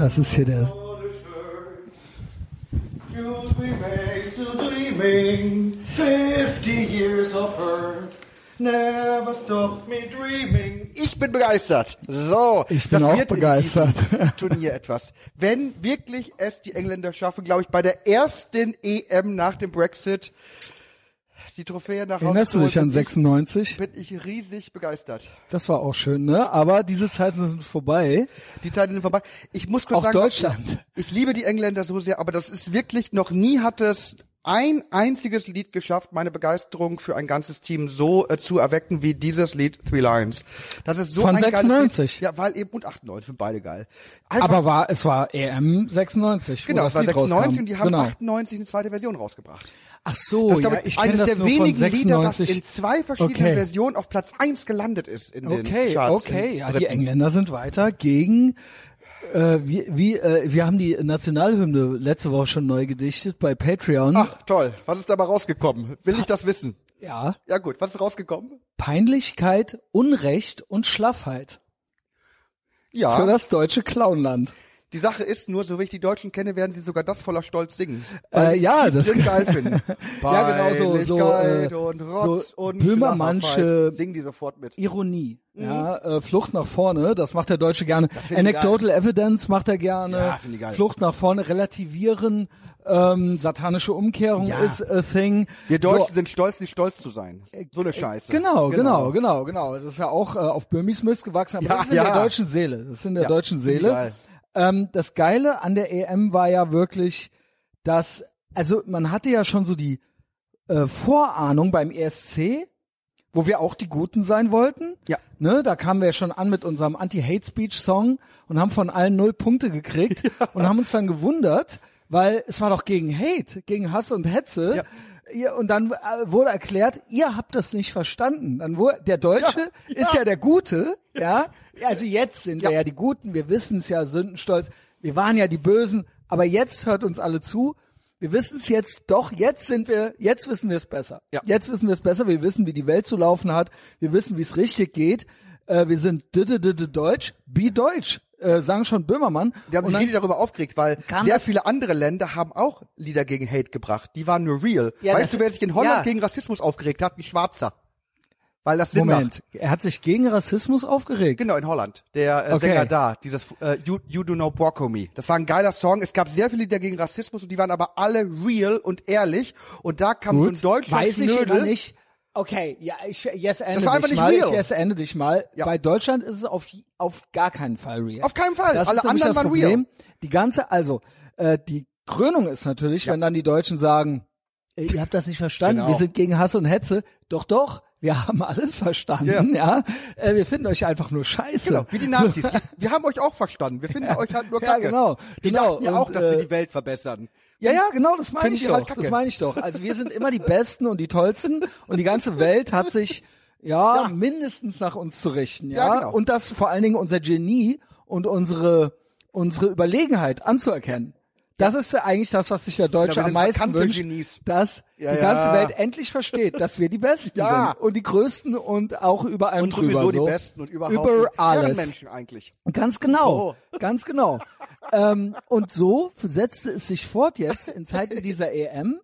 Das ist hier der. Ich bin begeistert. So, Ich bin auch wird in begeistert. Turnier etwas. Wenn wirklich es die Engländer schaffen, glaube ich, bei der ersten EM nach dem Brexit die Trophäe nach Hause Erinnerst du dich an bin 96? Ich, bin ich riesig begeistert. Das war auch schön, ne? Aber diese Zeiten sind vorbei. Die Zeiten sind vorbei. Ich muss kurz Auch sagen, Deutschland. Ich liebe die Engländer so sehr, aber das ist wirklich noch nie hat es ein einziges Lied geschafft, meine Begeisterung für ein ganzes Team so äh, zu erwecken wie dieses Lied Three Lions. Das ist so Von ein 96. geiles Lied. Ja, weil eben und 98 sind beide geil. Einfach, Aber war, es war EM 96. wo genau, das es war Lied 96 rauskam. und die haben genau. 98 eine zweite Version rausgebracht. Ach so, Das ist, ja, glaube ich ich, kenne eines das der nur von wenigen Lieder, was 96. in zwei verschiedenen Okay. Versionen auf Platz 1 gelandet ist in den Okay, Charts. okay, in ja, die. Engländer sind weiter gegen äh, wie, wie äh, wir haben die Nationalhymne letzte Woche schon neu gedichtet bei Patreon. Ach, toll. Was ist dabei rausgekommen? Will ich das wissen? Ja, Ja gut, was ist rausgekommen? Peinlichkeit, Unrecht und Schlaffheit Ja. für das deutsche Clownland. Die Sache ist nur, so wie ich die Deutschen kenne, werden sie sogar das voller Stolz singen. Äh, ja, das drin geil finden. Ja, genau, so- so, äh, und Rotz so und Böhmermannsche-. Singen die sofort mit. Ironie, Mhm. ja, äh, Flucht nach vorne, das macht der Deutsche gerne. Anecdotal Evidence macht er gerne. Ja, finden die geil. Flucht nach vorne, relativieren, ähm, satanische Umkehrung Ja. ist a thing. Wir Deutschen So, sind stolz, nicht stolz zu sein. So eine Scheiße. Genau, genau, genau, genau. Das ist ja auch äh, auf Böhmis Mist gewachsen, aber Ja, das ist in ja. der deutschen Seele. Das ist in der Ja, deutschen finde ich Seele. Ähm, das Geile an der EM war ja wirklich, dass, also man hatte ja schon so die äh, Vorahnung beim ESC, wo wir auch die Guten sein wollten. Ja. Ne, da kamen wir schon an mit unserem Anti-Hate-Speech-Song und haben von allen null Punkte gekriegt und haben uns dann gewundert, weil es war doch gegen Hate, gegen Hass und Hetze. Ja. Ihr, und dann äh, wurde erklärt, ihr habt das nicht verstanden. Dann wurde der Deutsche Ja, ist ja der Gute, ja. Also jetzt sind wir Ja. ja die Guten, wir wissen es ja, Sündenstolz. Wir waren ja die Bösen, aber jetzt hört uns alle zu. Wir wissen es jetzt doch, jetzt sind wir, jetzt wissen wir es besser. Ja. Jetzt wissen wir es besser, wir wissen, wie die Welt zu laufen hat, wir wissen, wie es richtig geht. Äh, wir sind d -d -d -d Deutsch, be Deutsch, äh, sagen schon Böhmermann. Die haben sich richtig darüber aufgeregt, weil sehr viele andere Länder haben auch Lieder gegen Hate gebracht. Die waren nur real. Ja, weißt du, wer sich in Holland ja. gegen Rassismus aufgeregt hat? Ein Schwarzer. Weil das Sinn Moment, macht. er hat sich gegen Rassismus aufgeregt. Genau, in Holland. Der äh, Okay. Sänger da, dieses äh, you, you Do Know Porco Me. Das war ein geiler Song. Es gab sehr viele Lieder gegen Rassismus und die waren aber alle real und ehrlich. Und da kam so ein deutscher Weiß ich Schnödel. immer nicht. Okay, ja, ich yes ende Das war einfach dich nicht mal. real. Ich yes ende dich mal. Ja. Bei Deutschland ist es auf auf gar keinen Fall real. Auf keinen Fall. Das Alle ist anderen das waren real. Problem. Die ganze, also äh, die Krönung ist natürlich, wenn dann die Deutschen sagen, ihr habt das nicht verstanden, Genau. wir sind gegen Hass und Hetze. Doch, doch, wir haben alles verstanden, ja. Äh, wir finden euch einfach nur scheiße. Genau, wie die Nazis. Wir haben euch auch verstanden. Wir finden euch halt nur Ja, kacke. genau. Die Genau. dachten ja Und, auch, dass äh, sie die Welt verbessern. Ja, ja, genau, das meine ich doch. halt das meine ich doch. Also wir sind immer die Besten und die Tollsten und die ganze Welt hat sich ja, Ja. mindestens nach uns zu richten, ja. Ja, genau. Und das vor allen Dingen unser Genie und unsere unsere Überlegenheit anzuerkennen. Das ist ja eigentlich das, was sich der Deutsche Ja, am meisten wünscht, Genies. dass Ja, die ganze Welt endlich versteht, dass wir die Besten Ja. sind und die Größten und auch über allem Und drüber. sowieso so. die Besten und überhaupt über die alles. Menschen eigentlich. Ganz genau, ganz genau. ähm, und so setzte es sich fort jetzt in Zeiten dieser EM.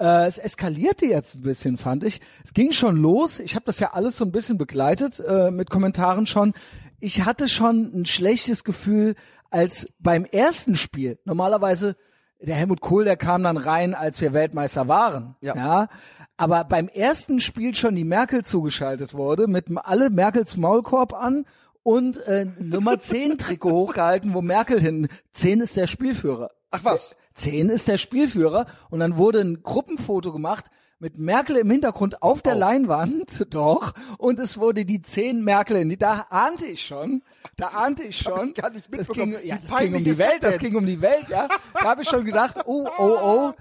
Äh, es eskalierte jetzt ein bisschen, fand ich. Es ging schon los. Ich habe das ja alles so ein bisschen begleitet äh, mit Kommentaren schon. Ich hatte schon ein schlechtes Gefühl, als beim ersten Spiel. Normalerweise der Helmut Kohl, der kam dann rein, als wir Weltmeister waren. Ja. ja. Aber beim ersten Spiel schon die Merkel zugeschaltet wurde, mit alle Merkels Maulkorb an und äh, Nummer 10 Trikot hochgehalten, wo Merkel hin. 10 ist der Spielführer. Ach was? 10 ist der Spielführer und dann wurde ein Gruppenfoto gemacht mit Merkel im Hintergrund auf der. Leinwand, doch, und es wurde die 10 Merkel in die, da ahnte ich schon, da ahnte ich schon, ich gar nicht das ging, ja, das ging um die das Welt, das ging um die Welt, ja, da habe ich schon gedacht, oh, oh, oh,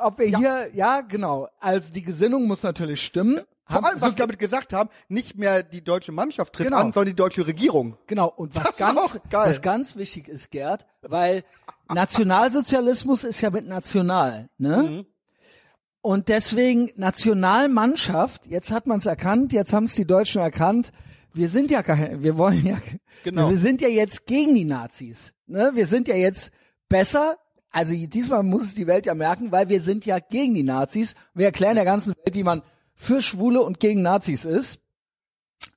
ob wir hier, ja, genau, also die Gesinnung muss natürlich stimmen. Vor Haben- allem, was sie damit gesagt haben, nicht mehr die deutsche Mannschaft tritt Genau. an, sondern die deutsche Regierung. Genau, und was Das ganz, was ganz wichtig ist, Gerd, weil Nationalsozialismus ist ja mit national, ne? Mhm. Und deswegen Nationalmannschaft, jetzt hat man es erkannt, jetzt haben es die Deutschen erkannt, wir sind ja kein, wir wollen ja, Genau. wir sind ja jetzt gegen die Nazis. Ne? Wir sind ja jetzt besser. Also diesmal muss es die Welt ja merken, weil wir sind ja gegen die Nazis. Wir erklären der ganzen Welt, wie man für Schwule und gegen Nazis ist.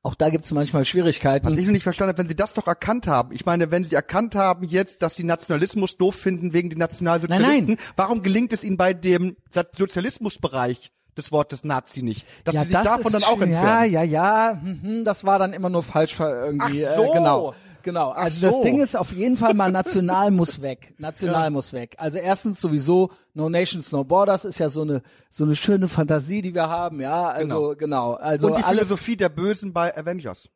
Auch da gibt es manchmal Schwierigkeiten. Was ich noch nicht verstanden habe, wenn sie das doch erkannt haben. Ich meine, wenn sie erkannt haben jetzt, dass sie Nationalismus doof finden wegen den Nationalsozialisten, Nein, warum gelingt es ihnen bei dem Sozialismusbereich des Wortes Nazi nicht? Dass sie sich davon dann auch entfernen. Ja, ja, ja. mhm, Das war dann immer nur falsch irgendwie. Ach so. Äh, genau. Genau. Ach Also das so. Ding ist auf jeden Fall mal national muss weg. National muss weg. Also erstens sowieso No Nations No Borders ist ja so eine so eine schöne Fantasie, die wir haben. Ja, also genau. Also Und die Philosophie der Bösen bei Avengers.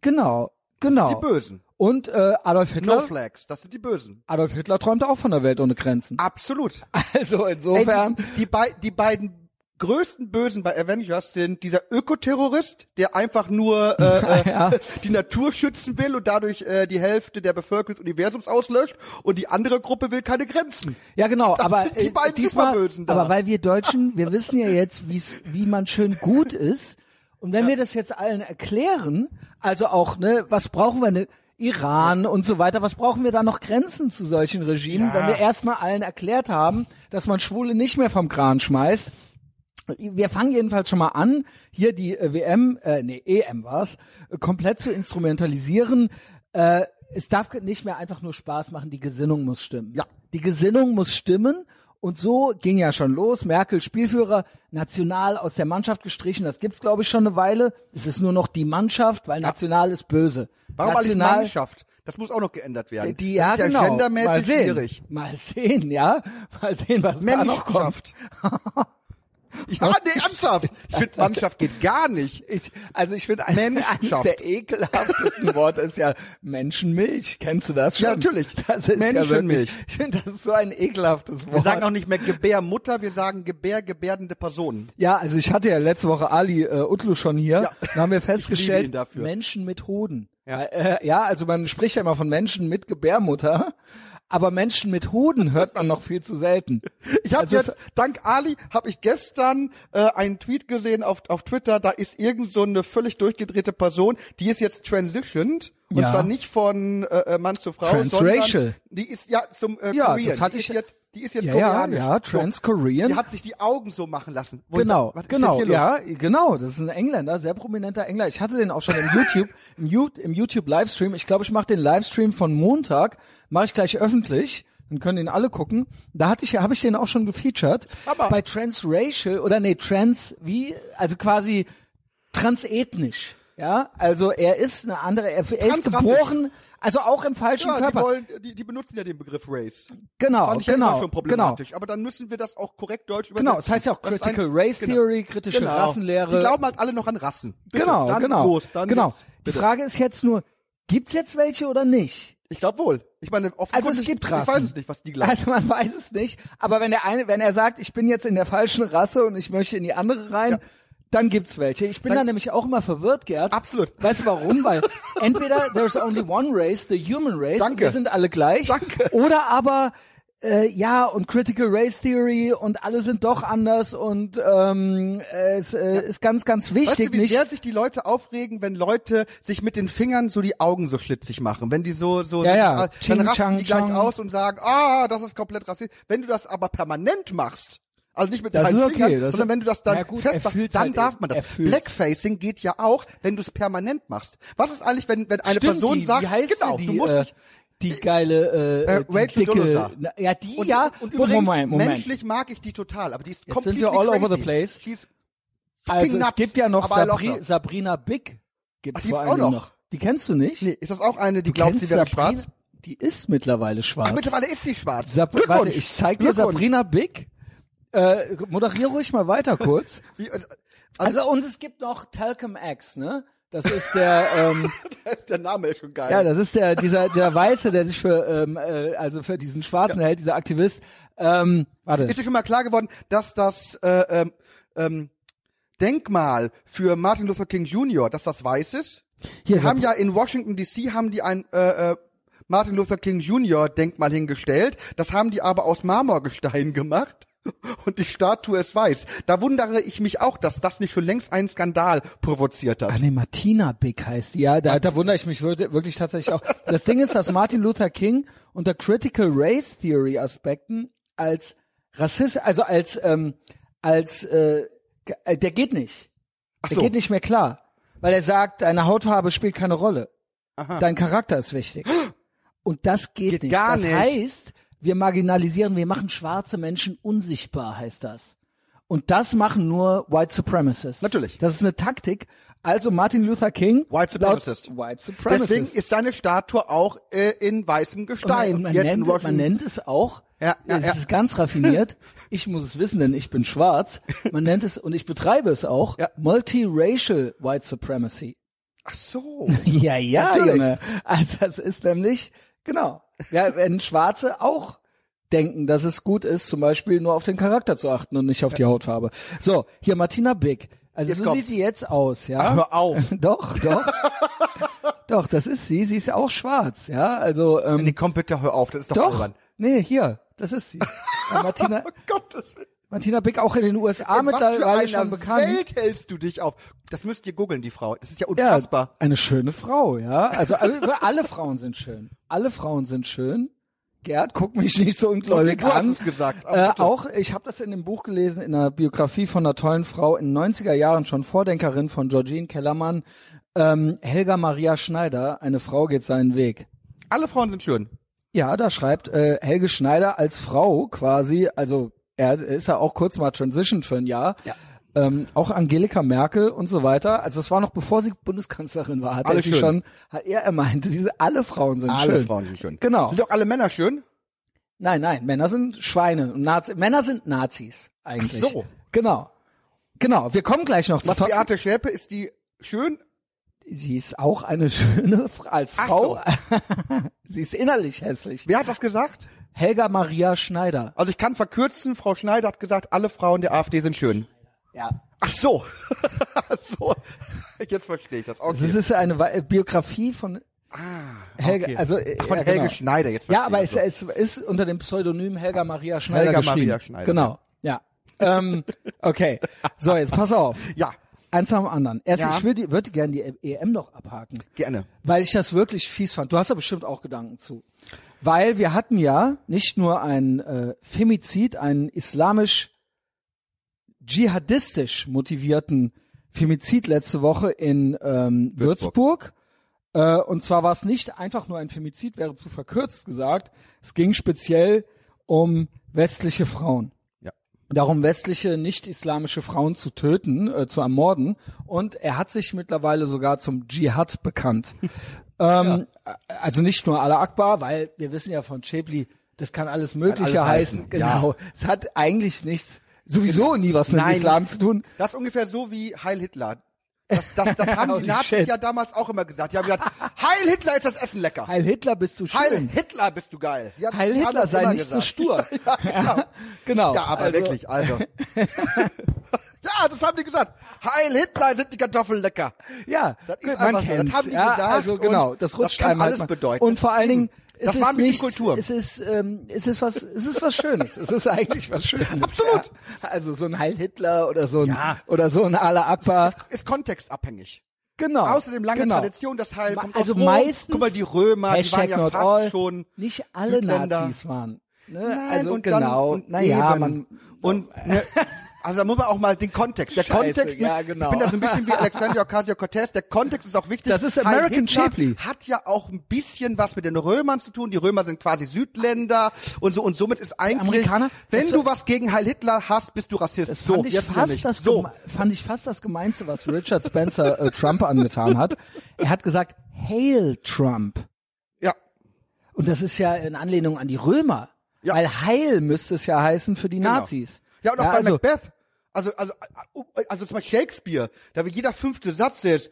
genau genau. Die Bösen. Und äh, Adolf No Hitler. Flags, das sind die Bösen. Adolf Hitler träumte auch von der Welt ohne Grenzen. Absolut. Also Ey, insofern. die, die, bei, die beiden größten Bösen bei Avengers sind dieser Ökoterrorist, der einfach nur äh, Ja. äh, die Natur schützen will und dadurch äh, die Hälfte der Bevölkerung des Universums auslöscht und die andere Gruppe will keine Grenzen. Ja, genau, Das aber die äh, beiden diesmal, Superbösen da. aber weil wir Deutschen, wir wissen ja jetzt, wie's, wie man schön gut ist. Und wenn wir das jetzt allen erklären, also auch, ne, was brauchen wir, ne, Iran und so weiter, was brauchen wir da noch Grenzen zu solchen Regimen, Ja. wenn wir erstmal allen erklärt haben, dass man Schwule nicht mehr vom Kran schmeißt. Wir fangen jedenfalls schon mal an, hier die äh, WM, äh, nee, EM war's, äh, komplett zu instrumentalisieren. Äh, es darf nicht mehr einfach nur Spaß machen, die Gesinnung muss stimmen. Ja. Die Gesinnung muss stimmen und so ging ja schon los. Merkel Spielführer, national aus der Mannschaft gestrichen, das gibt's glaube ich schon eine Weile. Es ist nur noch die Mannschaft, weil national ist böse. Warum eigentlich national, Mannschaft? Das muss auch noch geändert werden. die, ja, das ist ja genau. gendermäßig Mal sehen. schwierig. Mal sehen, ja. Mal sehen, was da noch kommt. Mannschaft. ja, nee, ernsthaft. Ich finde, Mannschaft geht gar nicht. Ich, also ich finde, eines der ekelhaftesten Worte ist ja Menschenmilch. Kennst du das schon? Ja, natürlich. Das ist Menschenmilch. Ja wirklich, ich finde, das ist so ein ekelhaftes Wort. Wir sagen auch nicht mehr Gebärmutter, wir sagen Gebär, gebärdende Personen. ja, also ich hatte ja letzte Woche Ali äh, Utlu schon hier. Ja. Da haben wir Ich festgestellt. Menschen mit Hoden. Ja. Äh, ja, also man spricht ja immer von Menschen mit Gebärmutter. Aber Menschen mit Hoden hört man noch viel zu selten. Ich habe Also jetzt, dank Ali, habe ich gestern äh, einen Tweet gesehen auf, auf Twitter, da ist irgend so eine völlig durchgedrehte Person, die ist jetzt transitioned. Und Ja. zwar nicht von äh, äh, Mann zu Frau, Transracial. sondern die ist ja zum äh, Ja, Korean. das hatte ich- ist jetzt, die ist jetzt Ja, ja, koreanisch. ja, Trans-Korean. Die hat sich die Augen so machen lassen. Wo Genau, was ist genau, ja, genau. Das ist ein Engländer, sehr prominenter Engländer. Ich hatte den auch schon im YouTube, im, You- im YouTube Livestream. Ich glaube, ich mache den Livestream von Montag, mache ich gleich öffentlich. Dann können ihn alle gucken. Da hatte ich, habe ich den auch schon gefeatured. Aber- Bei Transracial oder nee, Trans wie, also quasi transethnisch. Ja, also er ist eine andere, er, er ist geboren, also auch im falschen Ja, die, Körper. wollen, die, die benutzen ja den Begriff Race. genau, Fand ich ja genau, immer schon genau. problematisch. Aber dann müssen wir das auch korrekt deutsch übersetzen. Genau, es heißt ja auch Das Critical ein- Race genau. Theory, kritische Genau. Rassenlehre. Die glauben halt alle noch an Rassen. Bitte, genau, dann genau. Los, dann genau. jetzt. Die. Frage ist jetzt nur, gibt's jetzt welche oder nicht? Ich glaube wohl. Ich meine, Also offenkundig, es gibt ich Rassen. weiß es nicht, was die glauben. Also man weiß es nicht. Aber wenn der eine, wenn er sagt, ich bin jetzt in der falschen Rasse und ich möchte in die andere rein, Ja. dann gibt's welche. Ich bin Dann- da nämlich auch immer verwirrt, Gerd. Absolut. Weißt du warum? Weil entweder there's only one race, the human race, Danke. wir sind alle gleich. Danke. Oder aber äh, ja und Critical Race Theory und alle sind doch anders und ähm, es äh, ist ganz, ganz wichtig. Weißt du, wie nicht sehr sich die Leute aufregen, wenn Leute sich mit den Fingern so die Augen so schlitzig machen? Wenn die so, so, Ja, sich, ja. äh, dann Ching, rasten chang, die gleich chang. aus und sagen, ah, das ist komplett rassistisch. Wenn du das aber permanent machst, also nicht mit Das ist okay, Fingern, das- sondern wenn du das dann Ja gut, festmachst, fühlt's dann halt darf man das. Blackfacing geht ja auch, wenn du es permanent machst. Was ist eigentlich, wenn, wenn eine Stimmt, Person die, sagt, wie heißt genau, sie, du die, musst äh, dich, die geile äh, Äh, die Rachel dicke, Dolezal. Na, ja die und, ja und übrigens, Moment, Moment. menschlich mag ich die total, aber die ist Jetzt completely sind wir all crazy. over the place. She's Also fucking es nuts, gibt ja noch aber I love Sabri her. Sabrina Big gibt's Ach, die vor gibt's allem auch noch. Die kennst du nicht? Nee, ist das auch eine, die du glaubt, sie wäre schwarz? Die ist mittlerweile schwarz. Ach, mittlerweile ist sie schwarz. Sab Glückwunsch. warte, ich zeig dir Glückwunsch. Sabrina Big. Äh, moderier ruhig mal weiter kurz. Wie, äh, Also und es gibt noch Talcum X, ne? Das ist der ähm, der Name ist schon geil. Ja, das ist der dieser der Weiße, der sich für ähm, äh, also für diesen Schwarzen hält, dieser Aktivist. Ähm, warte. ist dir schon mal klar geworden, dass das äh, ähm, ähm, Denkmal für Martin Luther King Jr., dass das weiß ist? Hier, Die haben ja in Washington DC haben die ein äh, äh, Martin Luther King Jr. Denkmal hingestellt. Das haben die aber aus Marmorgestein gemacht. Und die Statue ist weiß. Da wundere ich mich auch, dass das nicht schon längst einen Skandal provoziert Ah hat. nee, Martina Big heißt die. Ja, da, da wundere ich mich wirklich, tatsächlich auch. Das Ding ist, dass Martin Luther King unter Critical Race Theory Aspekten als Rassist, also als ähm, als äh, äh, der geht nicht. Ach Der so. geht nicht mehr klar, weil er sagt, deine Hautfarbe spielt keine Rolle. Aha. Dein Charakter ist wichtig. Und das geht, Geht nicht. gar das nicht. heißt, wir marginalisieren, wir machen schwarze Menschen unsichtbar, heißt das. Und das machen nur White Supremacists. Natürlich. Das ist eine Taktik. Also Martin Luther King. White Supremacist. White Supremacist. Deswegen ist seine Statue auch äh, in weißem Gestein. und man, Jetzt nennt, man nennt es auch, Ja, ja, es ja. ist ganz raffiniert, ich muss es wissen, denn ich bin schwarz, man nennt es, und ich betreibe es auch, Ja. Multiracial White Supremacy. Ach so. Ja, ja, Natürlich. Junge. Also das ist nämlich, genau. Ja, wenn Schwarze auch denken, dass es gut ist, zum Beispiel nur auf den Charakter zu achten und nicht auf die Hautfarbe. So, hier Martina Big. Also Jetzt so kommt's. sieht sie jetzt aus, ja. Ah, hör auf. doch, doch. doch, das ist sie. Sie ist ja auch schwarz, ja. Also, ähm, Nee, komm bitte, hör auf, das ist doch, doch. albern. Nee, hier, das ist sie. Ja, Martina, Oh Gottes Willen. Martina Big auch in den USA In mittlerweile schon bekannt. Welt hältst du dich auf? Das müsst ihr googeln, die Frau. Das ist ja Ja, unfassbar. eine schöne Frau, ja. Also alle, alle Frauen sind schön. Alle Frauen sind schön. Gerd, guck mich nicht so ungläubig du hast an. es gesagt, Äh, auch, ich habe das in dem Buch gelesen, in einer Biografie von einer tollen Frau in den 90er Jahren, schon Vordenkerin von Georgine Kellermann. Ähm, Helga Maria Schneider, eine Frau geht seinen Weg. Alle Frauen sind schön. Ja, da schreibt äh, Helge Schneider als Frau quasi, also er ist ja auch kurz mal transitioned für ein Jahr. Ja. Ähm, auch Angelika Merkel und so weiter. Also es war noch bevor sie Bundeskanzlerin war, hat Alle er sie schon, hat er, er meinte, diese alle Frauen sind Alle schön. Frauen sind schön. Genau. Sind doch alle Männer schön? Nein, nein, Männer sind Schweine und Nazi Männer sind Nazis eigentlich. Ach so. Genau. Genau, wir kommen gleich noch Was zu Beate Schäpe, ist die schön? Sie ist auch eine schöne Frau als Ach Frau. sie ist innerlich hässlich. Wer hat das gesagt? Helga Maria Schneider. Also ich kann verkürzen, Frau Schneider hat gesagt, alle Frauen der AfD sind schön. Ja. Ach so. Ach so. Jetzt verstehe ich das. Okay. Das ist eine Biografie von Helga, okay. also äh, Ach, von ja, Helge genau. Schneider, jetzt Ja, aber es, so. es ist unter dem Pseudonym Helga Maria Schneider Helga geschrieben. Maria Schneider, Genau. Ja. ähm, okay. So, jetzt pass auf. Ja, Eins nach dem anderen. Erst, Ja. ich würde würde gerne die EM noch abhaken, gerne. weil ich das wirklich fies fand. Du hast da bestimmt auch Gedanken zu. Weil wir hatten ja nicht nur ein äh, Femizid, einen islamisch dschihadistisch motivierten Femizid letzte Woche in ähm, Würzburg. Äh, und zwar war es nicht einfach nur ein Femizid, wäre zu verkürzt gesagt. Es ging speziell um westliche Frauen. Ja. Darum westliche, nicht-islamische Frauen zu töten, äh, zu ermorden. Und er hat sich mittlerweile sogar zum Dschihad bekannt. ähm, Also nicht nur Allah Akbar, weil wir wissen ja von Chebli, das kann alles Mögliche alles heißen. heißen, Genau. Es hat eigentlich nichts, sowieso nie was mit Nein. Islam zu tun. Das ist ungefähr so wie Heil Hitler. Das, das, das haben die Nazis shit. ja damals auch immer gesagt. Die haben gesagt, Heil Hitler ist das Essen lecker. Heil Hitler bist du schön. Heil Hitler bist du geil. Ja, Heil Hitler sei nicht so gesagt. stur. ja, genau. Genau. ja, aber Also- wirklich, also. ja, das haben die gesagt. Heil Hitler sind die Kartoffeln lecker. Ja, Das ist man so. kennt's. Das haben die ja, gesagt Also genau, das rutscht das kann halt alles mal. bedeuten. Und vor allen Dingen, Das war ist ein bisschen nichts, Kultur. Es ist, ähm, es ist was, es ist was Schönes. Es ist eigentlich was Schönes. Absolut. Ja. Also so ein Heil Hitler oder so ein Ja. oder so ein Allah Akbar. Ist, ist kontextabhängig. Genau. Außerdem lange genau. Tradition, das Heil kommt Also aus Rom. meistens. Guck mal, die Römer, die waren ja fast all, schon Nicht alle Südländer. Nazis waren. Ne? Nein, also und genau. Dann, und naja, man. und ne, also da muss man auch mal den Kontext. Der Scheiße, Kontext, ne, ja, genau. ich bin da so ein bisschen wie Alexander Ocasio-Cortez. Der Kontext ist auch wichtig. Das ist American Shapley. Hat ja auch ein bisschen was mit den Römern zu tun. Die Römer sind quasi Südländer und so und somit ist eigentlich, Amerikaner, wenn du was gegen Heil Hitler hast, bist du Rassist. Das so, fand ich fast das so. fand ich fast das gemeinste, was Richard Spencer äh, Trump angetan hat. Er hat gesagt, Hail Trump. Ja, Und das ist ja in Anlehnung an die Römer. Ja. Weil Heil müsste es ja heißen für die Genau. Nazis. Ja, und auch bei also, Macbeth. Also, also, also zum Beispiel Shakespeare, da wie jeder fünfte Satz ist,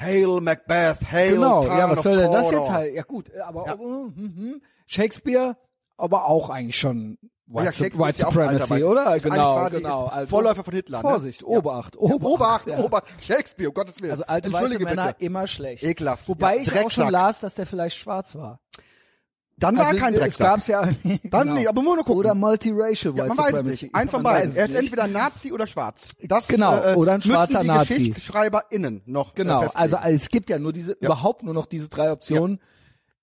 Hail Macbeth, Hail Genau, Town ja, was soll denn das jetzt halt? Ja gut, aber Ja. äh, hm, hm. Shakespeare, aber auch eigentlich schon White, ja, White ja Supremacy, Weißer. oder? Genau, genau. Also, Vorläufer von Hitler. Vorsicht, ne? Obacht, Ja, Obacht. Obacht, ja. Obacht. Shakespeare, um Gottes Willen. Also alte weiße Männer bitte. immer schlecht. Ekelhaft. Wobei Ja, ich auch schon Drecksack. las, dass der vielleicht schwarz war. Dann war also, kein Es Drecksack. gab's ja. Dann nicht, aber nur gucken. Oder multiracial Ja, man weiß es nicht. Eins von beiden. Er ist nicht. entweder Nazi oder schwarz. Das, Genau, äh, oder ein schwarzer die Nazi. GeschichtsschreiberInnen noch Genau, äh, also es gibt ja nur diese, überhaupt nur noch diese drei Optionen.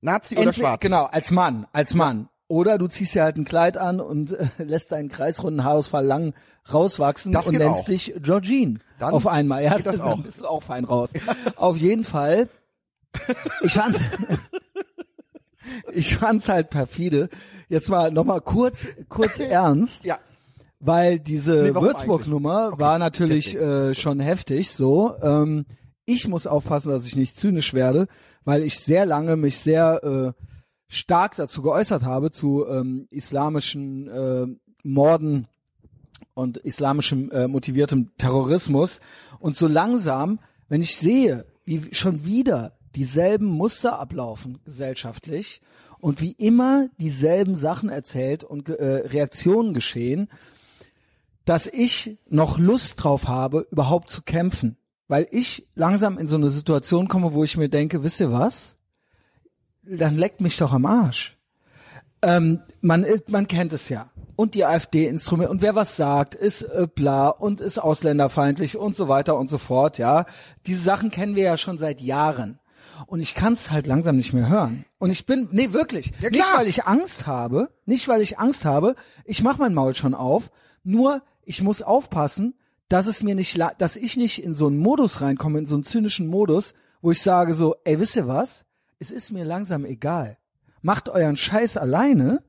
Nazi oder Entweder- schwarz. Genau, als Mann, als Mann. Oder du ziehst dir halt ein Kleid an und äh, lässt deinen kreisrunden Haarausfall lang rauswachsen Das und nennst auch. dich Georgine Dann auf einmal. Ja, geht das dann auch. bist du auch fein raus. auf jeden Fall. Ich fand, ich fand's halt perfide. Jetzt mal noch mal kurz, kurz ernst. Ja. Weil diese Nee, Würzburg-Nummer war natürlich äh, schon heftig. So, ähm, ich muss aufpassen, dass ich nicht zynisch werde, weil ich sehr lange mich sehr äh, stark dazu geäußert habe zu ähm, islamischen äh, Morden und islamischem äh, motiviertem Terrorismus. Und so langsam, wenn ich sehe, wie schon wieder dieselben Muster ablaufen gesellschaftlich und wie immer dieselben Sachen erzählt und äh, Reaktionen geschehen, dass ich noch Lust drauf habe, überhaupt zu kämpfen. Weil ich langsam in so eine Situation komme, wo ich mir denke, wisst ihr was? Dann leckt mich doch am Arsch. Ähm, man, man kennt es ja. Und die AfD-Instrumente und wer was sagt, ist äh, bla und ist ausländerfeindlich und so weiter und so fort, ja. Diese Sachen kennen wir ja schon seit Jahren. Und ich kann es halt langsam nicht mehr hören. Und ich bin, nee, wirklich. Ja, nicht, weil ich Angst habe, nicht, weil ich Angst habe, ich mach mein Maul schon auf, nur ich muss aufpassen, dass es mir nicht, dass ich nicht in so einen Modus reinkomme, in so einen zynischen Modus, wo ich sage so, ey, wisst ihr was? Es ist mir langsam egal. Macht euren Scheiß alleine.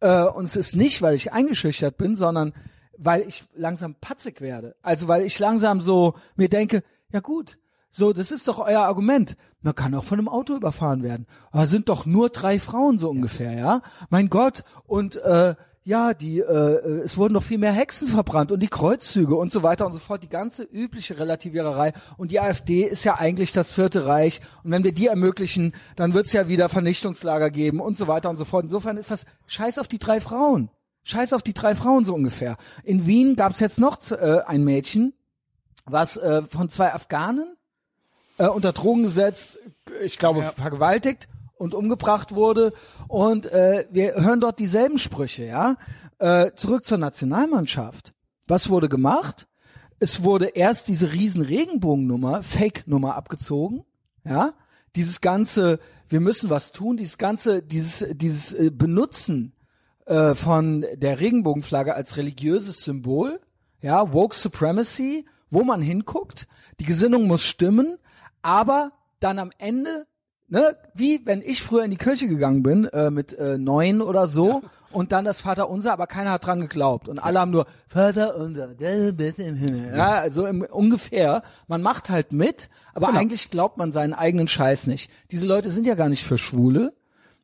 Äh, und es ist nicht, weil ich eingeschüchtert bin, sondern weil ich langsam patzig werde. Also weil ich langsam so mir denke, ja gut, so, das ist doch euer Argument. Man kann auch von einem Auto überfahren werden. Aber sind doch nur drei Frauen so ungefähr, ja? Mein Gott. Und äh, ja, die, äh, äh, es wurden noch viel mehr Hexen verbrannt und die Kreuzzüge und so weiter und so fort. Die ganze übliche Relativiererei. Und die AfD ist ja eigentlich das Vierte Reich. Und wenn wir die ermöglichen, dann wird es ja wieder Vernichtungslager geben und so weiter und so fort. Insofern ist das Scheiß auf die drei Frauen. Scheiß auf die drei Frauen so ungefähr. In Wien gab es jetzt noch äh, ein Mädchen, was äh, von zwei Afghanen äh, unter Drogen gesetzt, ich glaube vergewaltigt und umgebracht wurde. Und äh, wir hören dort dieselben Sprüche, ja. Äh, zurück zur Nationalmannschaft. Was wurde gemacht? Es wurde erst diese riesen Regenbogennummer, Fake-Nummer abgezogen, ja. Dieses ganze, wir müssen was tun, dieses ganze, dieses, dieses äh, Benutzen äh, von der Regenbogenflagge als religiöses Symbol, ja, Woke Supremacy, wo man hinguckt, die Gesinnung muss stimmen, aber dann am Ende, ne, wie wenn ich früher in die Kirche gegangen bin, äh, mit äh, neun oder so, und dann das Vaterunser, aber keiner hat dran geglaubt. Und alle haben nur Vater unser, der bist im Himmel. Ja, also im, ungefähr. Man macht halt mit, aber eigentlich glaubt man seinen eigenen Scheiß nicht. Diese Leute sind ja gar nicht für Schwule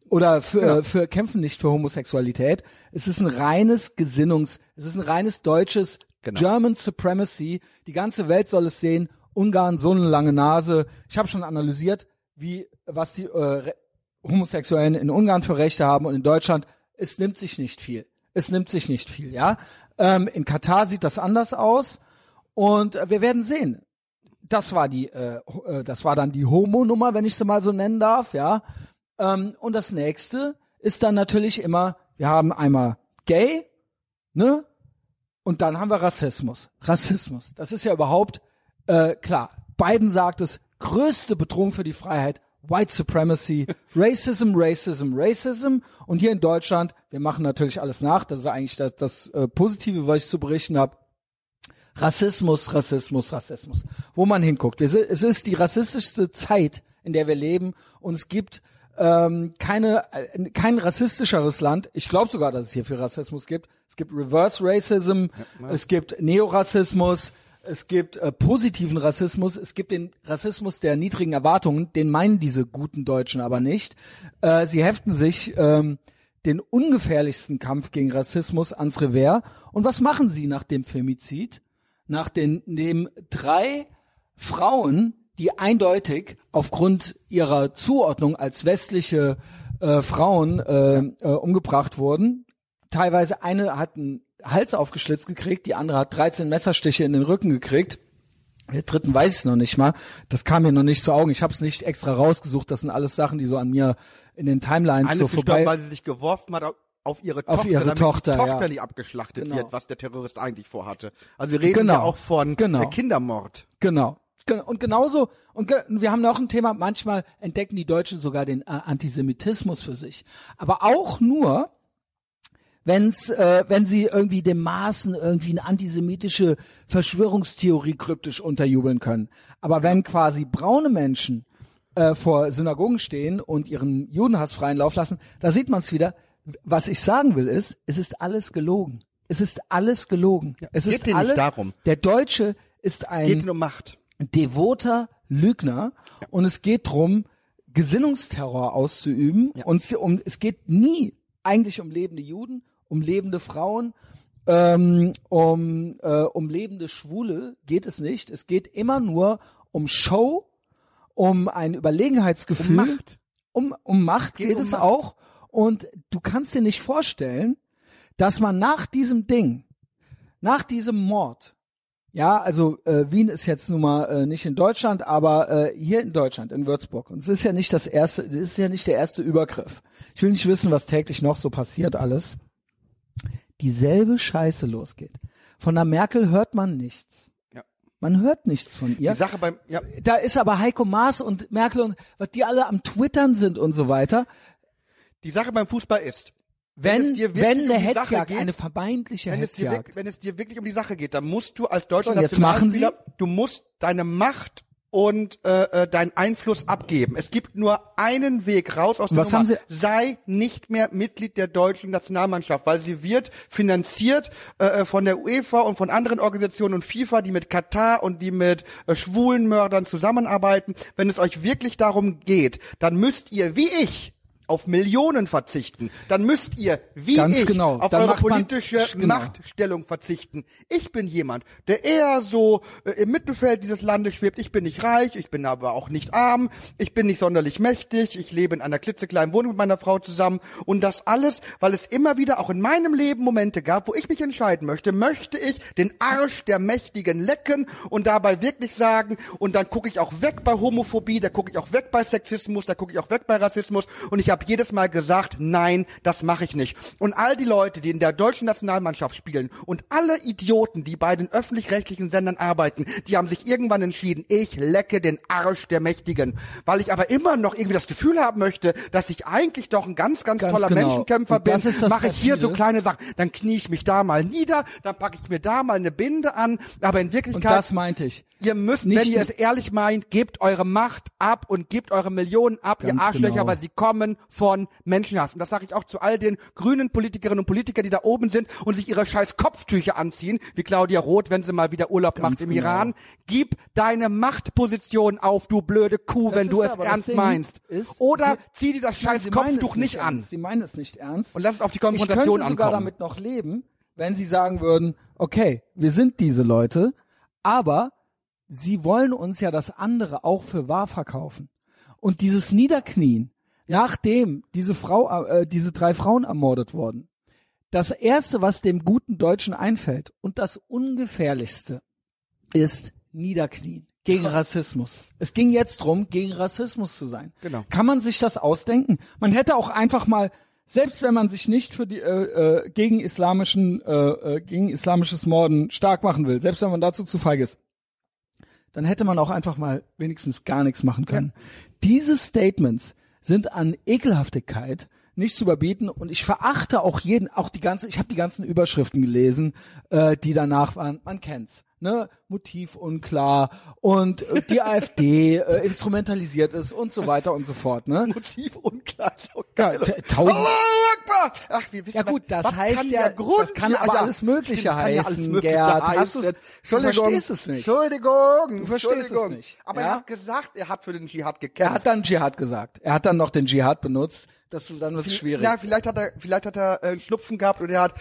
oder für, äh, für kämpfen nicht für Homosexualität. Es ist ein reines Gesinnungs, es ist ein reines deutsches Genau. German Supremacy. Die ganze Welt soll es sehen. Ungarn so eine lange Nase. Ich habe schon analysiert, wie was die äh, Homosexuellen in Ungarn für Rechte haben und in Deutschland. Es nimmt sich nicht viel. Es nimmt sich nicht viel. Ja. Ähm, in Katar sieht das anders aus und äh, wir werden sehen das war die, äh, äh, das war dann die Homo-Nummer, wenn ich sie mal so nennen darf, ja. Ähm, und das nächste ist dann natürlich immer, wir haben einmal Gay, ne? Und dann haben wir Rassismus. Rassismus. Das ist ja überhaupt äh, klar. Biden sagt es, größte Bedrohung für die Freiheit, White Supremacy, Racism, Racism, Racism. Und hier in Deutschland, wir machen natürlich alles nach. Das ist eigentlich das, das äh, Positive, was ich zu berichten habe. Rassismus, Rassismus, Rassismus. Wo man hinguckt. Es ist die rassistischste Zeit, in der wir leben und es gibt ähm, keine, äh, kein rassistischeres Land. Ich glaube sogar, dass es hier viel Rassismus gibt. Es gibt Reverse Racism, es gibt Neorassismus, es gibt äh, positiven Rassismus, es gibt den Rassismus der niedrigen Erwartungen, den meinen diese guten Deutschen aber nicht. Äh, sie heften sich ähm, den ungefährlichsten Kampf gegen Rassismus ans Revers. Und was machen sie nach dem Femizid? Nach den, dem drei Frauen, die eindeutig aufgrund ihrer Zuordnung als westliche äh, Frauen äh, äh, umgebracht wurden. Teilweise eine hat einen Hals aufgeschlitzt gekriegt, die andere hat 13 Messerstiche in den Rücken gekriegt. Der dritten weiß ich noch nicht mal. Das kam mir noch nicht zu Augen. Ich habe es nicht extra rausgesucht. Das sind alles Sachen, die so an mir in den Timelines Eine so ist gestorben, vorbei. weil sie sich geworfen hat auf- ihre Auf Tochter, ihre Tochter, die Tochter ja. nicht abgeschlachtet Genau. wird, was der Terrorist eigentlich vorhatte. Also wir reden Genau. ja auch von Genau. Kindermord. Genau. Gen- Und genauso, und ge wir haben noch ein Thema, manchmal entdecken die Deutschen sogar den äh, Antisemitismus für sich. Aber auch nur, wenn's, äh, wenn sie irgendwie dem Maßen irgendwie eine antisemitische Verschwörungstheorie kryptisch unterjubeln können. Aber wenn quasi braune Menschen äh, vor Synagogen stehen und ihren Judenhass freien Lauf lassen, da sieht man es wieder. Was ich sagen will ist, es ist alles gelogen. Es ist alles gelogen. es geht ist dir nicht alles. darum. Der Deutsche ist ein Geht nur um Macht. devoter Lügner und es geht drum, Gesinnungsterror auszuüben und es, um, es geht nie eigentlich um lebende Juden, um lebende Frauen, ähm, um, äh, um lebende Schwule geht es nicht. Es geht immer nur um Show, um ein Überlegenheitsgefühl, Um Macht. um, um Macht geht, Geht um es Macht. auch. Und du kannst dir nicht vorstellen, dass man nach diesem Ding, nach diesem Mord, ja, also äh, Wien ist jetzt nun mal äh, nicht in Deutschland, aber äh, hier in Deutschland, in Würzburg. Und es ist ja nicht das erste, es ist ja nicht der erste Übergriff. Ich will nicht wissen, was täglich noch so passiert alles. Dieselbe Scheiße losgeht. Von der Merkel hört man nichts. Ja. Man hört nichts von ihr. Die Sache beim, ja, Da ist aber Heiko Maas und Merkel und was die alle am Twittern sind und so weiter. die Sache beim Fußball ist, Wenn, es dir wenn, wirklich eine um die Sache Hetzjagd, geht, eine vermeintliche wenn es, dir Hetzjagd. wenn es dir wirklich um die Sache geht, dann musst du als deutscher So, und jetzt machen Sie- Nationalspieler, du musst deine Macht und äh, äh, deinen Einfluss abgeben. Es gibt nur einen Weg raus aus der Was Nummer. haben Sie- Sei nicht mehr Mitglied der deutschen Nationalmannschaft, weil sie wird finanziert äh, von der UEFA und von anderen Organisationen und FIFA, die mit Katar und die mit äh, schwulen Mördern zusammenarbeiten. Wenn es euch wirklich darum geht, dann müsst ihr, wie ich, auf Millionen verzichten. Dann müsst ihr, wie Ganz ich, genau. auf Dann eure macht man- politische genau. Machtstellung verzichten. Ich bin jemand, der eher so äh, im Mittelfeld dieses Landes schwebt. Ich bin nicht reich, ich bin aber auch nicht arm, ich bin nicht sonderlich mächtig, ich lebe in einer klitzekleinen Wohnung mit meiner Frau zusammen und das alles, weil es immer wieder auch in meinem Leben Momente gab, wo ich mich entscheiden möchte, möchte ich den Arsch der Mächtigen lecken und dabei wirklich sagen und dann gucke ich auch weg bei Homophobie, da gucke ich auch weg bei Sexismus, da gucke ich auch weg bei Rassismus und ich habe jedes Mal gesagt, nein, das mache ich nicht. Und all die Leute, die in der deutschen Nationalmannschaft spielen und alle Idioten, die bei den öffentlich-rechtlichen Sendern arbeiten, die haben sich irgendwann entschieden, ich lecke den Arsch der Mächtigen. Weil ich aber immer noch irgendwie das Gefühl haben möchte, dass ich eigentlich doch ein ganz, ganz, Ganz toller genau. Menschenkämpfer Und bin, mache ich hier so kleine Sachen, dann knie ich mich da mal nieder, dann packe ich mir da mal eine Binde an, aber in Und Wirklichkeit das meinte ich. Ihr müsst, Nicht wenn ihr es ehrlich meint, gebt eure Macht ab und gebt eure Millionen ab, ihr Arschlöcher, genau. weil sie kommen von Menschenhass. Und das sage ich auch zu all den grünen Politikerinnen und Politikern, die da oben sind und sich ihre scheiß Kopftücher anziehen, wie Claudia Roth, wenn sie mal wieder Urlaub macht im genau. Iran. Gib deine Machtposition auf, du blöde Kuh, Das wenn du es ernst meinst. ist, Oder sie- zieh dir das Nein, scheiß es Kopftuch nicht an. ernst. Sie meinen es nicht ernst. Und lass es auf die ich Konfrontation könnte sogar ankommen. damit noch leben, wenn sie sagen würden, okay, wir sind diese Leute, aber sie wollen uns ja das andere auch für wahr verkaufen. Und dieses Niederknien, nachdem diese Frau, äh, diese drei Frauen ermordet wurden, das erste, was dem guten Deutschen einfällt und das ungefährlichste, ist Niederknien gegen Rassismus. Es ging jetzt drum, gegen Rassismus zu sein. Genau. Kann man sich das ausdenken? Man hätte auch einfach mal, selbst wenn man sich nicht für die äh, äh, gegen islamischen äh, äh, gegen islamisches Morden stark machen will, selbst wenn man dazu zu feig ist, dann hätte man auch einfach mal wenigstens gar nichts machen können. Diese Statements sind an Ekelhaftigkeit nicht zu überbieten und ich verachte auch jeden, auch die ganze, ich habe die ganzen Überschriften gelesen, äh, die danach waren, man kennt's, ne, Motiv unklar und äh, die AfD äh, instrumentalisiert ist und so weiter und so fort, ne? Motiv unklar, so Ja, geil. t- tausend- Allahu Akbar! Ach, wir wissen Ja gut, das heißt kann ja, der Grund das kann aber ja, alles Mögliche stimmt, ja alles heißen, Mögliche Gerd. Hast heißen. du verstehst es nicht. Entschuldigung, Du verstehst es Entschuldigung. nicht, Aber ja? er hat gesagt, er hat für den Dschihad Er gekämpft. hat dann Dschihad gesagt. Er hat dann noch den Dschihad benutzt. Das dann wird's schwierig. Ja, vielleicht hat er, vielleicht hat er äh, Schnupfen gehabt und er hat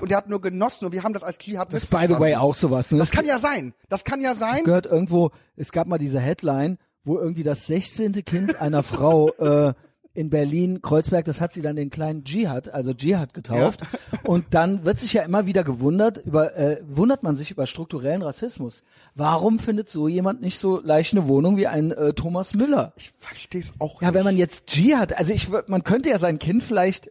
und er hat nur genossen und wir haben das als Dschihad das ist by the way auch sowas. Ne? Das kann ja sein. Das kann ja sein. gehört irgendwo, es gab mal diese Headline, wo irgendwie das 16. Kind einer Frau äh, in Berlin, Kreuzberg, das hat sie dann den kleinen Dschihad, also Dschihad getauft. Und dann wird sich ja immer wieder gewundert, über, äh, wundert man sich über strukturellen Rassismus. Warum findet so jemand nicht so leicht eine Wohnung wie ein äh, Thomas Müller? Ich verstehe es auch Ja, nicht. wenn man jetzt Dschihad, also ich, man könnte ja sein Kind vielleicht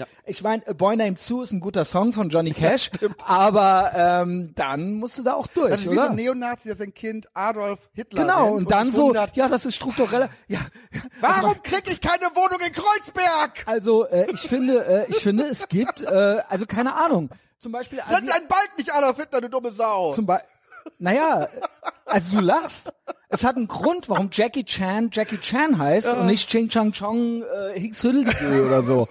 Ja. ich meine, A Boy Named Sue ist ein guter Song von Johnny Cash, aber ähm, dann musst du da auch durch, das ist wie so oder? ein Neonazi, der sein Kind Adolf Hitler genau, nennt und dann so, ja, das ist struktureller, ja, Warum krieg ich keine Wohnung in Kreuzberg? also äh, ich finde, äh, ich finde, es gibt, äh, also keine Ahnung, zum Beispiel, Nenn Asi dein Bald nicht Adolf Hitler, du dumme Sau. zum Beispiel, naja, also du lachst. Es hat einen Grund, warum Jackie Chan Jackie Chan heißt und nicht Ching Chang Chong äh, Hicks Hüdelgü oder so.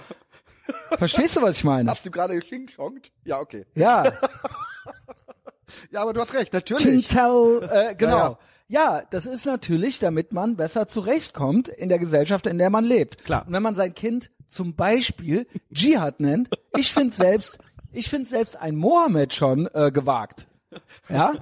Verstehst du, was ich meine? Hast du gerade geschingschonkt? Ja, okay. Ja. Ja, aber du hast recht, natürlich. Chao, äh, genau. Ja, Ja, das ist natürlich, damit man besser zurechtkommt in der Gesellschaft, in der man lebt. Klar. Und wenn man sein Kind zum Beispiel Dschihad nennt, ich finde selbst, ich finde selbst ein Mohammed schon äh, gewagt. Ja,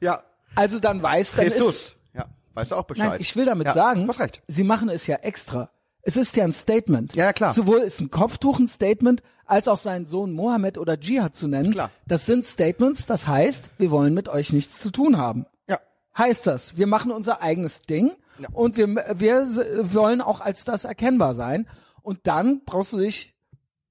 Ja, also dann weiß dann Ist, Jesus. Ja, weißt du auch Bescheid. nein, ich will damit ja, sagen, sie machen es ja extra. Es ist ja ein Statement. Ja, klar. Sowohl ist ein Kopftuch ein Statement, als auch seinen Sohn Mohammed oder Dschihad zu nennen. Klar. Das sind Statements, das heißt, wir wollen mit euch nichts zu tun haben Ja. heißt das, wir machen unser eigenes Ding Ja. und wir, wir wollen auch als das erkennbar sein. Und dann brauchst du dich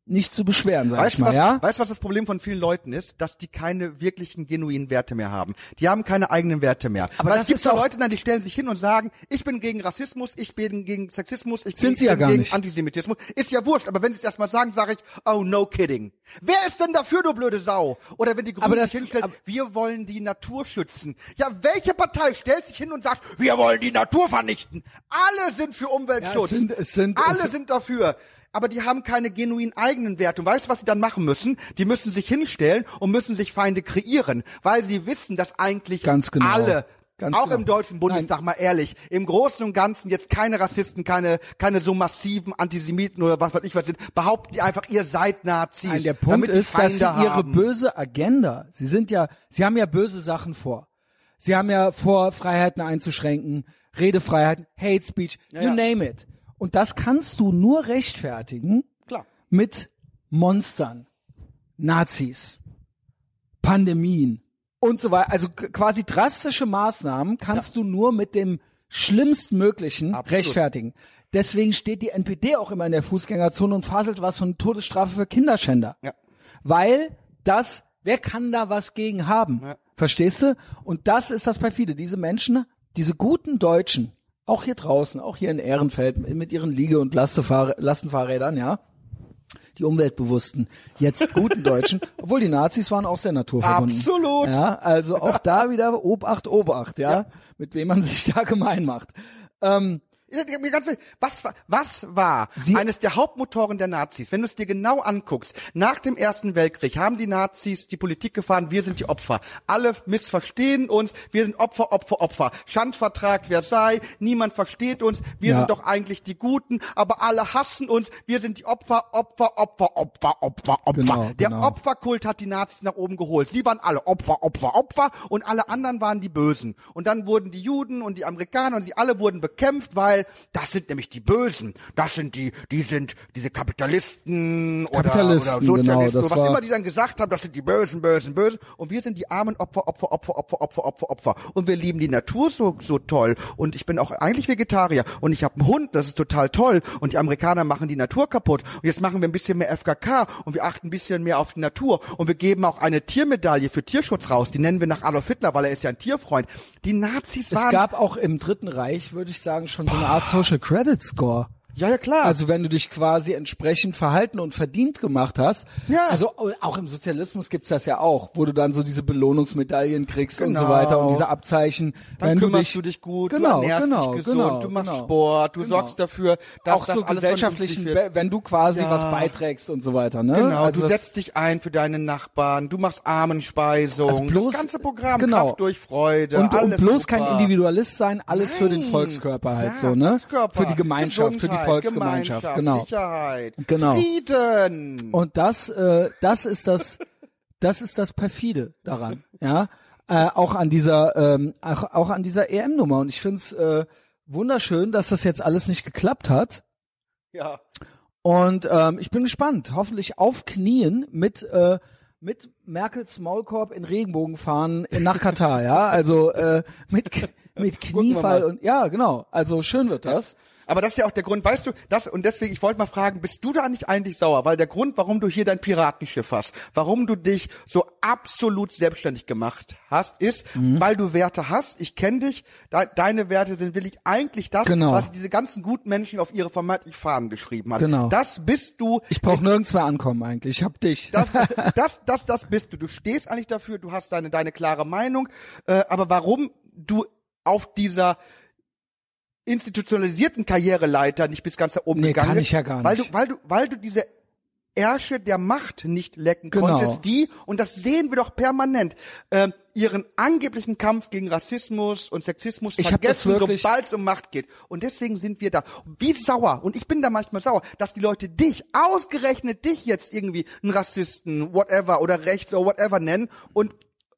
nicht zu beschweren, sag Weißt ich du, mal, was, ja? weißt, du, was das Problem von vielen Leuten ist? Dass die keine wirklichen, genuinen Werte mehr haben. Die haben keine eigenen Werte mehr. Aber Weil das es gibt so Leute, die stellen sich hin und sagen, ich bin gegen Rassismus, ich bin gegen Sexismus, ich Sind bin, sie ja gegen nicht. Antisemitismus. Ist ja wurscht, aber wenn sie es erstmal sagen, sage ich, oh, no kidding. Wer ist denn dafür, du blöde Sau? Oder wenn die Grünen sich hinstellen, wir wollen die Natur schützen. Ja, welche Partei stellt sich hin und sagt, wir wollen die Natur vernichten? Alle sind für Umweltschutz. Ja, es sind- es sind- Alle sind dafür. Aber die haben keine genuin eigenen Werte. Und weißt du, was sie dann machen müssen? Die müssen sich hinstellen und müssen sich Feinde kreieren, weil sie wissen, dass eigentlich Ganz genau. alle, Ganz auch genau. im Deutschen Bundestag, mal ehrlich, im Großen und Ganzen jetzt keine Rassisten, keine, keine so massiven Antisemiten oder was weiß ich was sind, behaupten die einfach, ihr seid Nazis. Nein, der Punkt ist, dass sie Feinde ihre haben. böse Agenda, sie sind ja, sie haben ja böse Sachen vor. Sie haben ja vor, Freiheiten einzuschränken, Redefreiheiten, Hate Speech, you ja. name it. Und das kannst du nur rechtfertigen Klar. mit Monstern, Nazis, Pandemien und so weiter. Also quasi drastische Maßnahmen kannst du nur mit dem schlimmstmöglichen Absolut. rechtfertigen. Deswegen steht die NPD auch immer in der Fußgängerzone und faselt was von Todesstrafe für Kinderschänder. Ja. Weil das, wer kann da was gegen haben? Ja. Verstehst du? Und das ist das perfide. Diese Menschen, diese guten Deutschen, auch hier draußen, auch hier in Ehrenfeld mit ihren Liege- und Lastenfahr Lastenfahrrädern, ja, die umweltbewussten, jetzt guten Deutschen, obwohl die Nazis waren auch sehr naturverbunden. Absolut. Ja, also auch da wieder Obacht, Obacht, ja, mit wem man sich da gemein macht. Ähm, Was war, was war Sie- eines der Hauptmotoren der Nazis? Wenn du es dir genau anguckst, nach dem Ersten Weltkrieg haben die Nazis die Politik gefahren, wir sind die Opfer. Alle missverstehen uns, wir sind Opfer, Opfer, Opfer. Schandvertrag Versailles, niemand versteht uns, wir Ja. sind doch eigentlich die Guten, aber alle hassen uns, wir sind die Opfer, Opfer, Opfer, Opfer, Opfer, Opfer. Genau, der genau. Opferkult hat die Nazis nach oben geholt. Sie waren alle Opfer, Opfer, Opfer und alle anderen waren die Bösen. Und dann wurden die Juden und die Amerikaner und die alle wurden bekämpft, weil das sind nämlich die Bösen. Das sind die, die sind diese Kapitalisten, Kapitalisten, oder, oder Sozialisten genau, oder was immer die dann gesagt haben, das sind die Bösen, Bösen, Bösen. Und wir sind die armen Opfer, Opfer, Opfer, Opfer, Opfer, Opfer, Opfer. Und wir lieben die Natur so, so toll. Und ich bin auch eigentlich Vegetarier. Und ich habe einen Hund, das ist total toll. Und die Amerikaner machen die Natur kaputt. Und jetzt machen wir ein bisschen mehr FKK und wir achten ein bisschen mehr auf die Natur. Und wir geben auch eine Tiermedaille für Tierschutz raus. Die nennen wir nach Adolf Hitler, weil er ist ja ein Tierfreund. Die Nazis es waren... gab auch im Dritten Reich, würde ich sagen, schon so eine Art Social Credit Score. Ja, ja, klar. Also wenn du dich quasi entsprechend verhalten und verdient gemacht hast. Ja. Also auch im Sozialismus gibt's das ja auch, wo du dann so diese Belohnungsmedaillen kriegst und so Genau. weiter und diese Abzeichen. dann wenn kümmerst du dich, du dich gut, genau, du ernährst genau, dich gesund, genau, du machst genau. Sport, du Genau. sorgst dafür, dass auch das so alles gesellschaftlichen, wenn du quasi Ja. was beitragst und so weiter, ne? Genau, also du setzt dich ein für deine Nachbarn, du machst Armenspeisung, Also bloß- das ganze Programm, genau. Kraft durch Freude, und, und alles bloß super. kein Individualist sein, alles für den Nein. Volkskörper halt ja, so, ne? Volkskörper, Für die Gemeinschaft, für die Gesundheit, Volksgemeinschaft, Gemeinschaft, genau. Sicherheit, Genau. Frieden. Und das, äh, das ist das, das ist das perfide daran, ja. Äh, auch an dieser, ähm, auch, auch an dieser EM-Nummer. Und ich find's äh, wunderschön, dass das jetzt alles nicht geklappt hat. Ja. Und ähm, ich bin gespannt. Hoffentlich auf Knien mit äh, mit Merkels Maulkorb in Regenbogenfahnen in- nach Katar, ja. Also äh, mit mit Kniefall und ja, genau. Also schön wird das. Aber das ist ja auch der Grund, weißt du, das und deswegen, ich wollte mal fragen, bist du da nicht eigentlich sauer? Weil der Grund, warum du hier dein Piratenschiff hast, warum du dich so absolut selbstständig gemacht hast, ist, Mhm. weil du Werte hast. Ich kenne dich, de deine Werte sind wirklich eigentlich das, Genau. was diese ganzen guten Menschen auf ihre vermeintlich Fahnen geschrieben hat. Genau. Das bist du. Ich brauche nirgends mehr ankommen eigentlich. Ich hab dich. Das, das, das, das bist du. Du stehst eigentlich dafür, du hast deine, deine klare Meinung. Äh, aber warum du auf dieser institutionalisierten Karriereleiter nicht bis ganz da oben Nee, gegangen kann bist, ich ja gar weil nicht. du, weil du, weil du diese Ärsche der Macht nicht lecken Genau. konntest, die, und das sehen wir doch permanent, ähm, ihren angeblichen Kampf gegen Rassismus und Sexismus Ich vergessen, sobald es um Macht geht. Und deswegen sind wir da. Wie sauer, und ich bin da manchmal sauer, dass die Leute dich, ausgerechnet dich jetzt irgendwie einen Rassisten, whatever, oder rechts oder whatever nennen und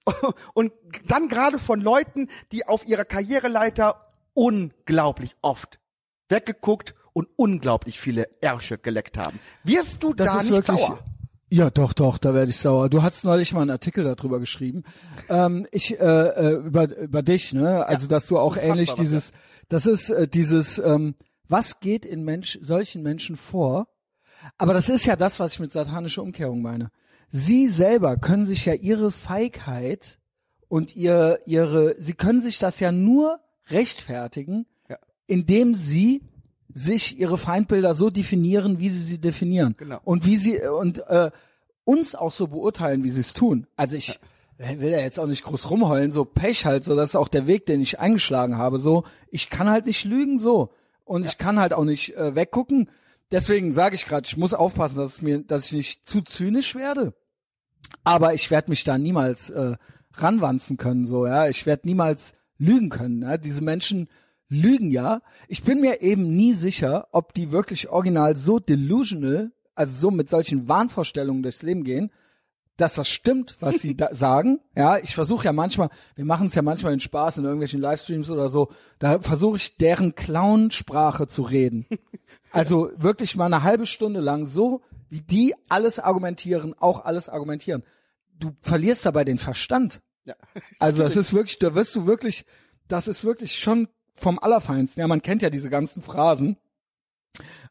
und dann gerade von Leuten, die auf ihrer Karriereleiter unglaublich oft weggeguckt und unglaublich viele Ärsche geleckt haben. Wirst du Das da nicht wirklich. sauer? Ja, doch, doch, da werde ich sauer. Du hast neulich mal einen Artikel darüber geschrieben. Ähm, ich äh, äh, über über dich, ne? Also dass du auch ähnlich dieses, das ist äh, dieses, ähm, was geht in Mensch solchen Menschen vor? Aber das ist ja das, was ich mit satanischer Umkehrung meine. Sie selber können sich ja ihre Feigheit und ihr ihre, sie können sich das ja nur rechtfertigen, Ja. indem sie sich ihre Feindbilder so definieren, wie sie sie definieren. Genau. Und wie sie und äh, uns auch so beurteilen, wie sie es tun. Also ich will ja jetzt auch nicht groß rumheulen, so Pech halt, so das ist auch der Weg, den ich eingeschlagen habe. So, ich kann halt nicht lügen, so und ich kann halt auch nicht äh, weggucken. Deswegen sage ich gerade, ich muss aufpassen, dass es mir, dass ich nicht zu zynisch werde. Aber ich werde mich da niemals äh, ranwanzen können, so ja. Ich werde niemals lügen können. Ja? Diese Menschen lügen ja. Ich bin mir eben nie sicher, ob die wirklich original so delusional, also so mit solchen Wahnvorstellungen durchs Leben gehen, dass das stimmt, was sie da sagen. Ja, ich versuche ja manchmal, wir machen es ja manchmal in Spaß in irgendwelchen Livestreams oder so, da versuche ich deren Clown-Sprache zu reden. Also wirklich mal eine halbe Stunde lang so, wie die alles argumentieren, auch alles argumentieren. Du verlierst dabei den Verstand. Ja. Also das ist wirklich, da wirst du wirklich, das ist wirklich schon vom Allerfeinsten. Ja, man kennt ja diese ganzen Phrasen.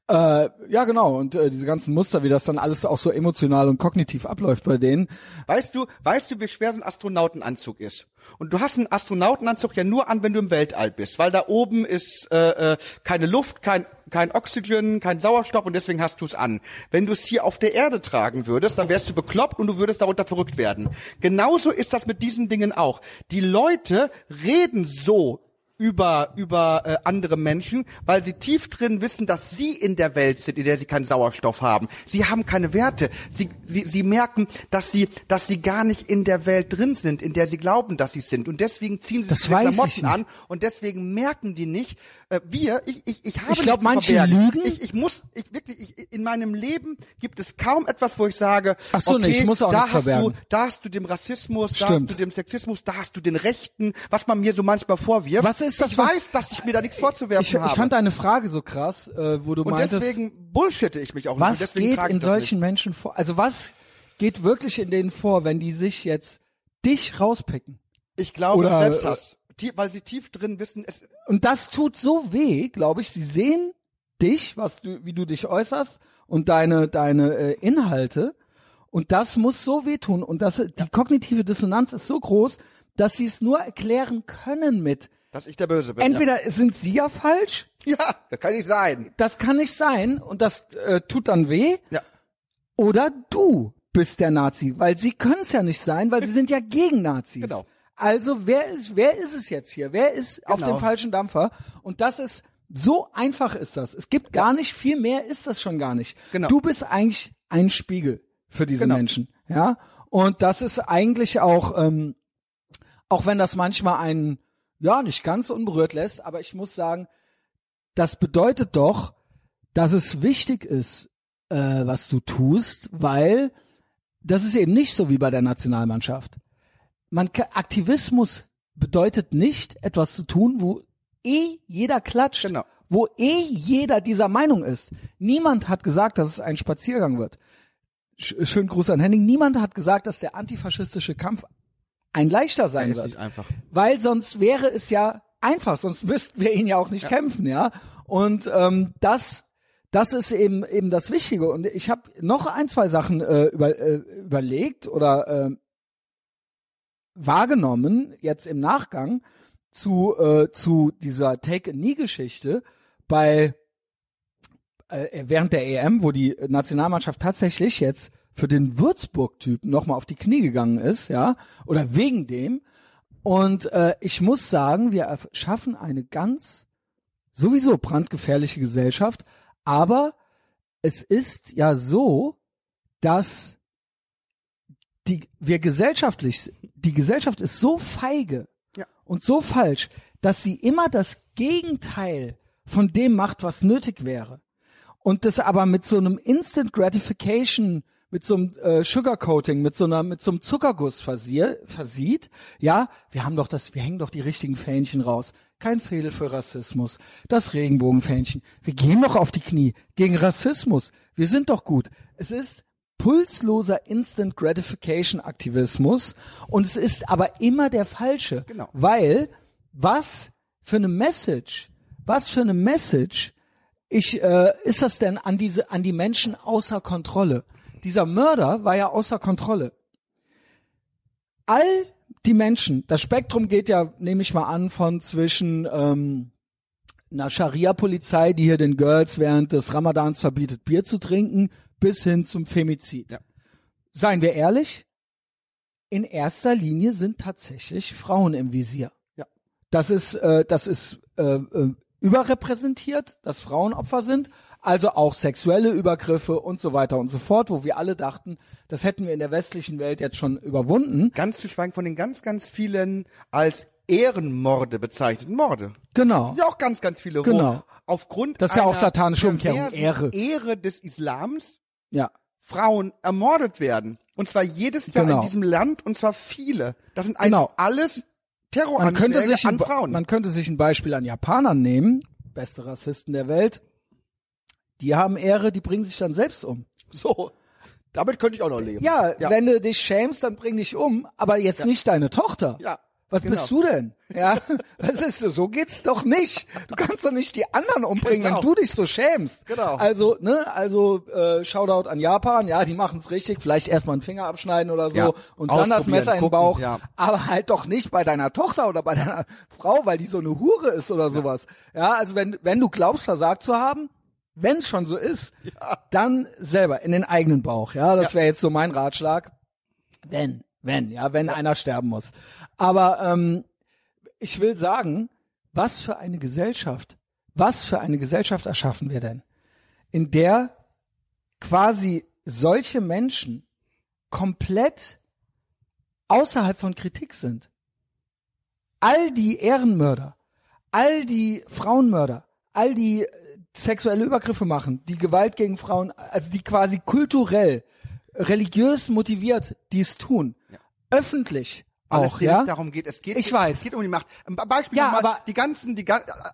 Äh, ja, genau. Und äh, diese ganzen Muster, wie das dann alles auch so emotional und kognitiv abläuft bei denen. Weißt du, weißt du, wie schwer so ein Astronautenanzug ist? Und du hast einen Astronautenanzug ja nur an, wenn du im Weltall bist, weil da oben ist äh, äh, keine Luft, kein kein Oxygen, kein Sauerstoff und deswegen hast du es an. Wenn du es hier auf der Erde tragen würdest, dann wärst du bekloppt und du würdest darunter verrückt werden. Genauso ist das mit diesen Dingen auch. Die Leute reden so über über äh, andere Menschen, weil sie tief drin wissen, dass sie in der Welt sind, in der sie keinen Sauerstoff haben. Sie haben keine Werte. Sie sie sie merken, dass sie dass sie gar nicht in der Welt drin sind, in der sie glauben, dass sie sind und deswegen ziehen sie Das sich Klamotten an und deswegen merken die nicht, äh, wir, ich, ich, ich habe Ich glaub, nichts zu manche verbergen. lügen. Ich, ich muss, ich wirklich, ich, in meinem Leben gibt es kaum etwas, wo ich sage, Ach so, okay, nee, ich muss auch da hast verbergen. du, da hast du dem Rassismus, da hast Stimmt. du dem Sexismus, da hast du den Rechten, was man mir so manchmal vorwirft. Was ist das Ich weiß, dass ich mir da nichts vorzuwerfen Ich, ich habe. fand deine Frage so krass, äh, wo du und meintest, deswegen bullshitte ich mich auch was nicht. Und geht in ich solchen nicht. Menschen vor? Also was geht wirklich in denen vor, wenn die sich jetzt dich rauspicken? Ich glaube, Oder- Selbsthass. Tie- weil sie tief drin wissen, es, Und das tut so weh, glaube ich. Sie sehen dich, was du, wie du dich äußerst und deine deine äh, Inhalte. Und das muss so wehtun. Und das, die kognitive Dissonanz ist so groß, dass sie es nur erklären können mit. Dass ich der Böse bin. Entweder sind sie ja falsch, ja. ja, das kann nicht sein. das kann nicht sein und das äh, tut dann weh, Ja. oder du bist der Nazi, weil sie können es ja nicht sein, weil sie sind ja gegen Nazis. Genau. Also wer ist, wer ist es jetzt hier? Wer ist auf Genau. dem falschen Dampfer? Und das ist so einfach ist das. Es gibt gar nicht viel mehr ist das schon gar nicht. Genau. Du bist eigentlich ein Spiegel für diese Genau. Menschen, ja. Und das ist eigentlich auch, ähm, auch wenn das manchmal einen ja nicht ganz unberührt lässt, aber ich muss sagen, das bedeutet doch, dass es wichtig ist, äh, was du tust, weil das ist eben nicht so wie bei der Nationalmannschaft. Man Aktivismus bedeutet nicht etwas zu tun, wo eh jeder klatscht Genau. wo eh jeder dieser Meinung ist. Niemand hat gesagt, dass es ein Spaziergang wird. Sch schönen Gruß an Henning. Niemand hat gesagt, dass der antifaschistische Kampf ein leichter sein ist wird. Weil sonst wäre es ja einfach, sonst müssten wir ihn ja auch nicht kämpfen, ja. Und ähm, das, das ist eben eben das Wichtige. Und ich habe noch ein, zwei Sachen äh, über, äh, überlegt oder äh, wahrgenommen jetzt im Nachgang zu äh, zu dieser Take a Knee Geschichte bei äh, während der EM, wo die Nationalmannschaft tatsächlich jetzt für den Würzburg-Typen nochmal auf die Knie gegangen ist, ja, oder wegen dem. Und äh, ich muss sagen, wir schaffen eine ganz sowieso brandgefährliche Gesellschaft, aber es ist ja so, dass die wir gesellschaftlich, die Gesellschaft ist so feige Ja. und so falsch, dass sie immer das Gegenteil von dem macht, was nötig wäre. Und das aber mit so einem Instant Gratification, mit so einem äh, Sugarcoating, mit so einer, mit so einem Zuckerguss versier, versieht. Ja, wir haben doch das, wir hängen doch die richtigen Fähnchen raus. Kein Fehler für Rassismus. Das Regenbogenfähnchen. Wir gehen doch auf die Knie gegen Rassismus. Wir sind doch gut. Es ist pulsloser Instant Gratification Aktivismus und es ist aber immer der falsche. Genau. Weil was für eine Message, was für eine Message ich äh, ist das denn an diese an die Menschen außer Kontrolle? Dieser Mörder war ja außer Kontrolle. All die Menschen, das Spektrum geht ja, nehme ich mal an, von zwischen ähm, einer Scharia-Polizei, die hier den Girls während des Ramadans verbietet, Bier zu trinken, bis hin zum Femizid. Ja. Seien wir ehrlich, in erster Linie sind tatsächlich Frauen im Visier. Ja. Das ist, äh, das ist äh, äh, überrepräsentiert, dass Frauen Opfer sind, also auch sexuelle Übergriffe und so weiter und so fort, wo wir alle dachten, das hätten wir in der westlichen Welt jetzt schon überwunden. Ganz zu schweigen von den ganz, ganz vielen als Ehrenmorde bezeichneten Morde. Genau. Ja, auch ganz, ganz viele. Genau. Wo aufgrund Das ist ja auch satanische Umkehrung, Ehre. Ehre des Islams Ja. Frauen ermordet werden. Und zwar jedes Jahr Genau. in diesem Land und zwar viele. Das sind eigentlich Genau. alles Man Terroranschläge könnte sich an Frauen. man könnte sich ein Beispiel an Japanern nehmen, beste Rassisten der Welt. Die haben Ehre, die bringen sich dann selbst um. so. Damit könnte ich auch noch leben. Ja, ja. wenn du dich schämst, dann bring dich um, aber jetzt nicht deine Tochter. Ja, Was genau. bist du denn? Ja, was ist so? So geht's doch nicht. Du kannst doch nicht die anderen umbringen, Genau. wenn du dich so schämst. Genau. Also, ne, also äh, Shoutout an Japan, ja, die machen's richtig, vielleicht erstmal einen Finger abschneiden oder so Ja, und dann das Messer in den gucken, Bauch, ja. aber halt doch nicht bei deiner Tochter oder bei deiner Frau, weil die so eine Hure ist oder sowas. Ja, also wenn wenn du glaubst versagt zu haben, wenn schon so ist, dann selber in den eigenen Bauch. Ja, das Ja. wäre jetzt so mein Ratschlag. Wenn, wenn, ja, wenn einer sterben muss. Aber ähm, ich will sagen, was für eine Gesellschaft, was für eine Gesellschaft erschaffen wir denn, in der quasi solche Menschen komplett außerhalb von Kritik sind. All die Ehrenmörder, all die Frauenmörder, all die sexuelle Übergriffe machen, die Gewalt gegen Frauen, also die quasi kulturell, religiös motiviert dies tun, öffentlich Alles auch, ja? darum geht. Es geht, Ich weiß. Es geht um die Macht. Ein Beispiel Ja, nochmal, aber- die ganzen, die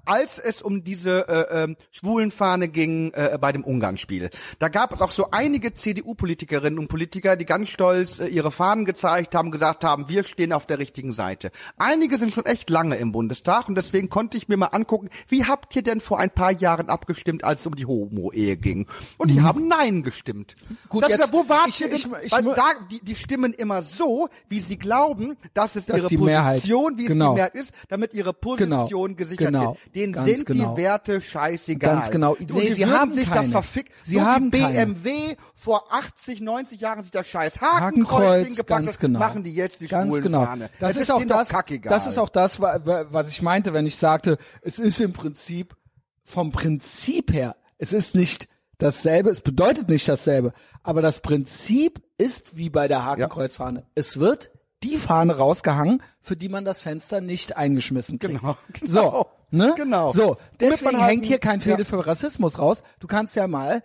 als es um diese äh, ähm, Schwulenfahne ging äh, bei dem Ungarn-Spiel, da gab es auch so einige CDU-Politikerinnen und Politiker, die ganz stolz äh, ihre Fahnen gezeigt haben, gesagt haben, wir stehen auf der richtigen Seite. Einige sind schon echt lange im Bundestag und deswegen konnte ich mir mal angucken, wie habt ihr denn vor ein paar Jahren abgestimmt, als es um die Homo-Ehe ging? Und die haben Nein gestimmt. Mhm. Gut, jetzt- ja, wo wart ich- ihr denn? ich- ich Weil da, die, die stimmen immer so, wie sie glauben, dass es Dass ihre Mehrheit- Position, wie es genau. die Mehrheit ist, damit ihre Position Genau. gesichert Genau. wird. Denen Ganz sind genau. die Werte scheißegal. Ganz genau. Und Nee, sie haben sich keine. das verfickt, Sie so haben wie keine. BMW vor 80, 90 Jahren sich das scheiß Hakenkreuz, Hakenkreuz hingepackt ganz genau. machen die jetzt die ganz genau. Fahne. Das Es ist auch das. Das ist auch das, wa- wa- was ich meinte, wenn ich sagte, es ist im Prinzip vom Prinzip her, es ist nicht dasselbe, es bedeutet nicht dasselbe, aber das Prinzip ist wie bei der Hakenkreuzfahne. Es wird die Fahne rausgehangen, für die man das Fenster nicht eingeschmissen kriegt. Genau, So, genau. ne? Genau. So, deswegen halt hängt hier kein ein- Fädel ja. für Rassismus raus. Du kannst ja mal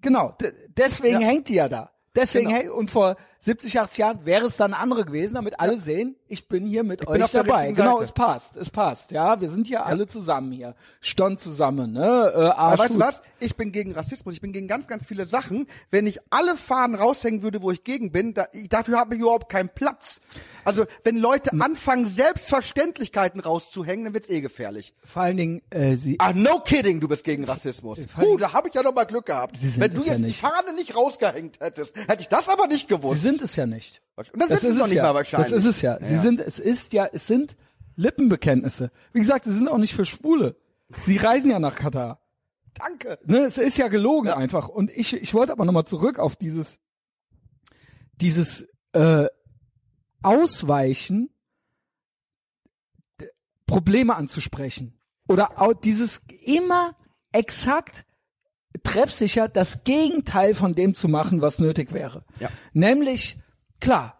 Genau, deswegen Ja. hängt die ja da. Deswegen Genau. hängt, und vor 70, 80 Jahren wäre es dann andere gewesen, damit alle sehen, ich bin hier mit euch auf der dabei. Genau, es passt, es passt. Ja, wir sind hier alle zusammen hier. Stond zusammen, ne? Äh, Aber weißt du was? Ich bin gegen Rassismus. Ich bin gegen ganz, ganz viele Sachen. Wenn ich alle Fahnen raushängen würde, wo ich gegen bin, da, ich, dafür habe ich überhaupt keinen Platz. Also, wenn Leute anfangen, Selbstverständlichkeiten rauszuhängen, dann wird's eh gefährlich. Vor allen Dingen, äh, sie, Ah, no kidding, du bist gegen Rassismus. Puh, da habe ich ja noch mal Glück gehabt. Sie sind Wenn du es ja jetzt die nicht. Fahne nicht rausgehängt hättest, hätte ich das aber nicht sie gewusst. sind es ja nicht. Und dann Das sind ist sie noch es nicht ja. mal wahrscheinlich. Das ist es ja. Sie Ja. sind, es ist ja, es sind Lippenbekenntnisse. Wie gesagt, sie sind auch nicht für Schwule. Sie reisen ja nach Katar. Danke. Ne, es ist ja gelogen einfach. Und ich, ich wollte aber nochmal zurück auf dieses, dieses äh, Ausweichen, Probleme anzusprechen. Oder auch dieses immer exakt treffsicher das Gegenteil von dem zu machen, was nötig wäre. Ja. Nämlich, klar,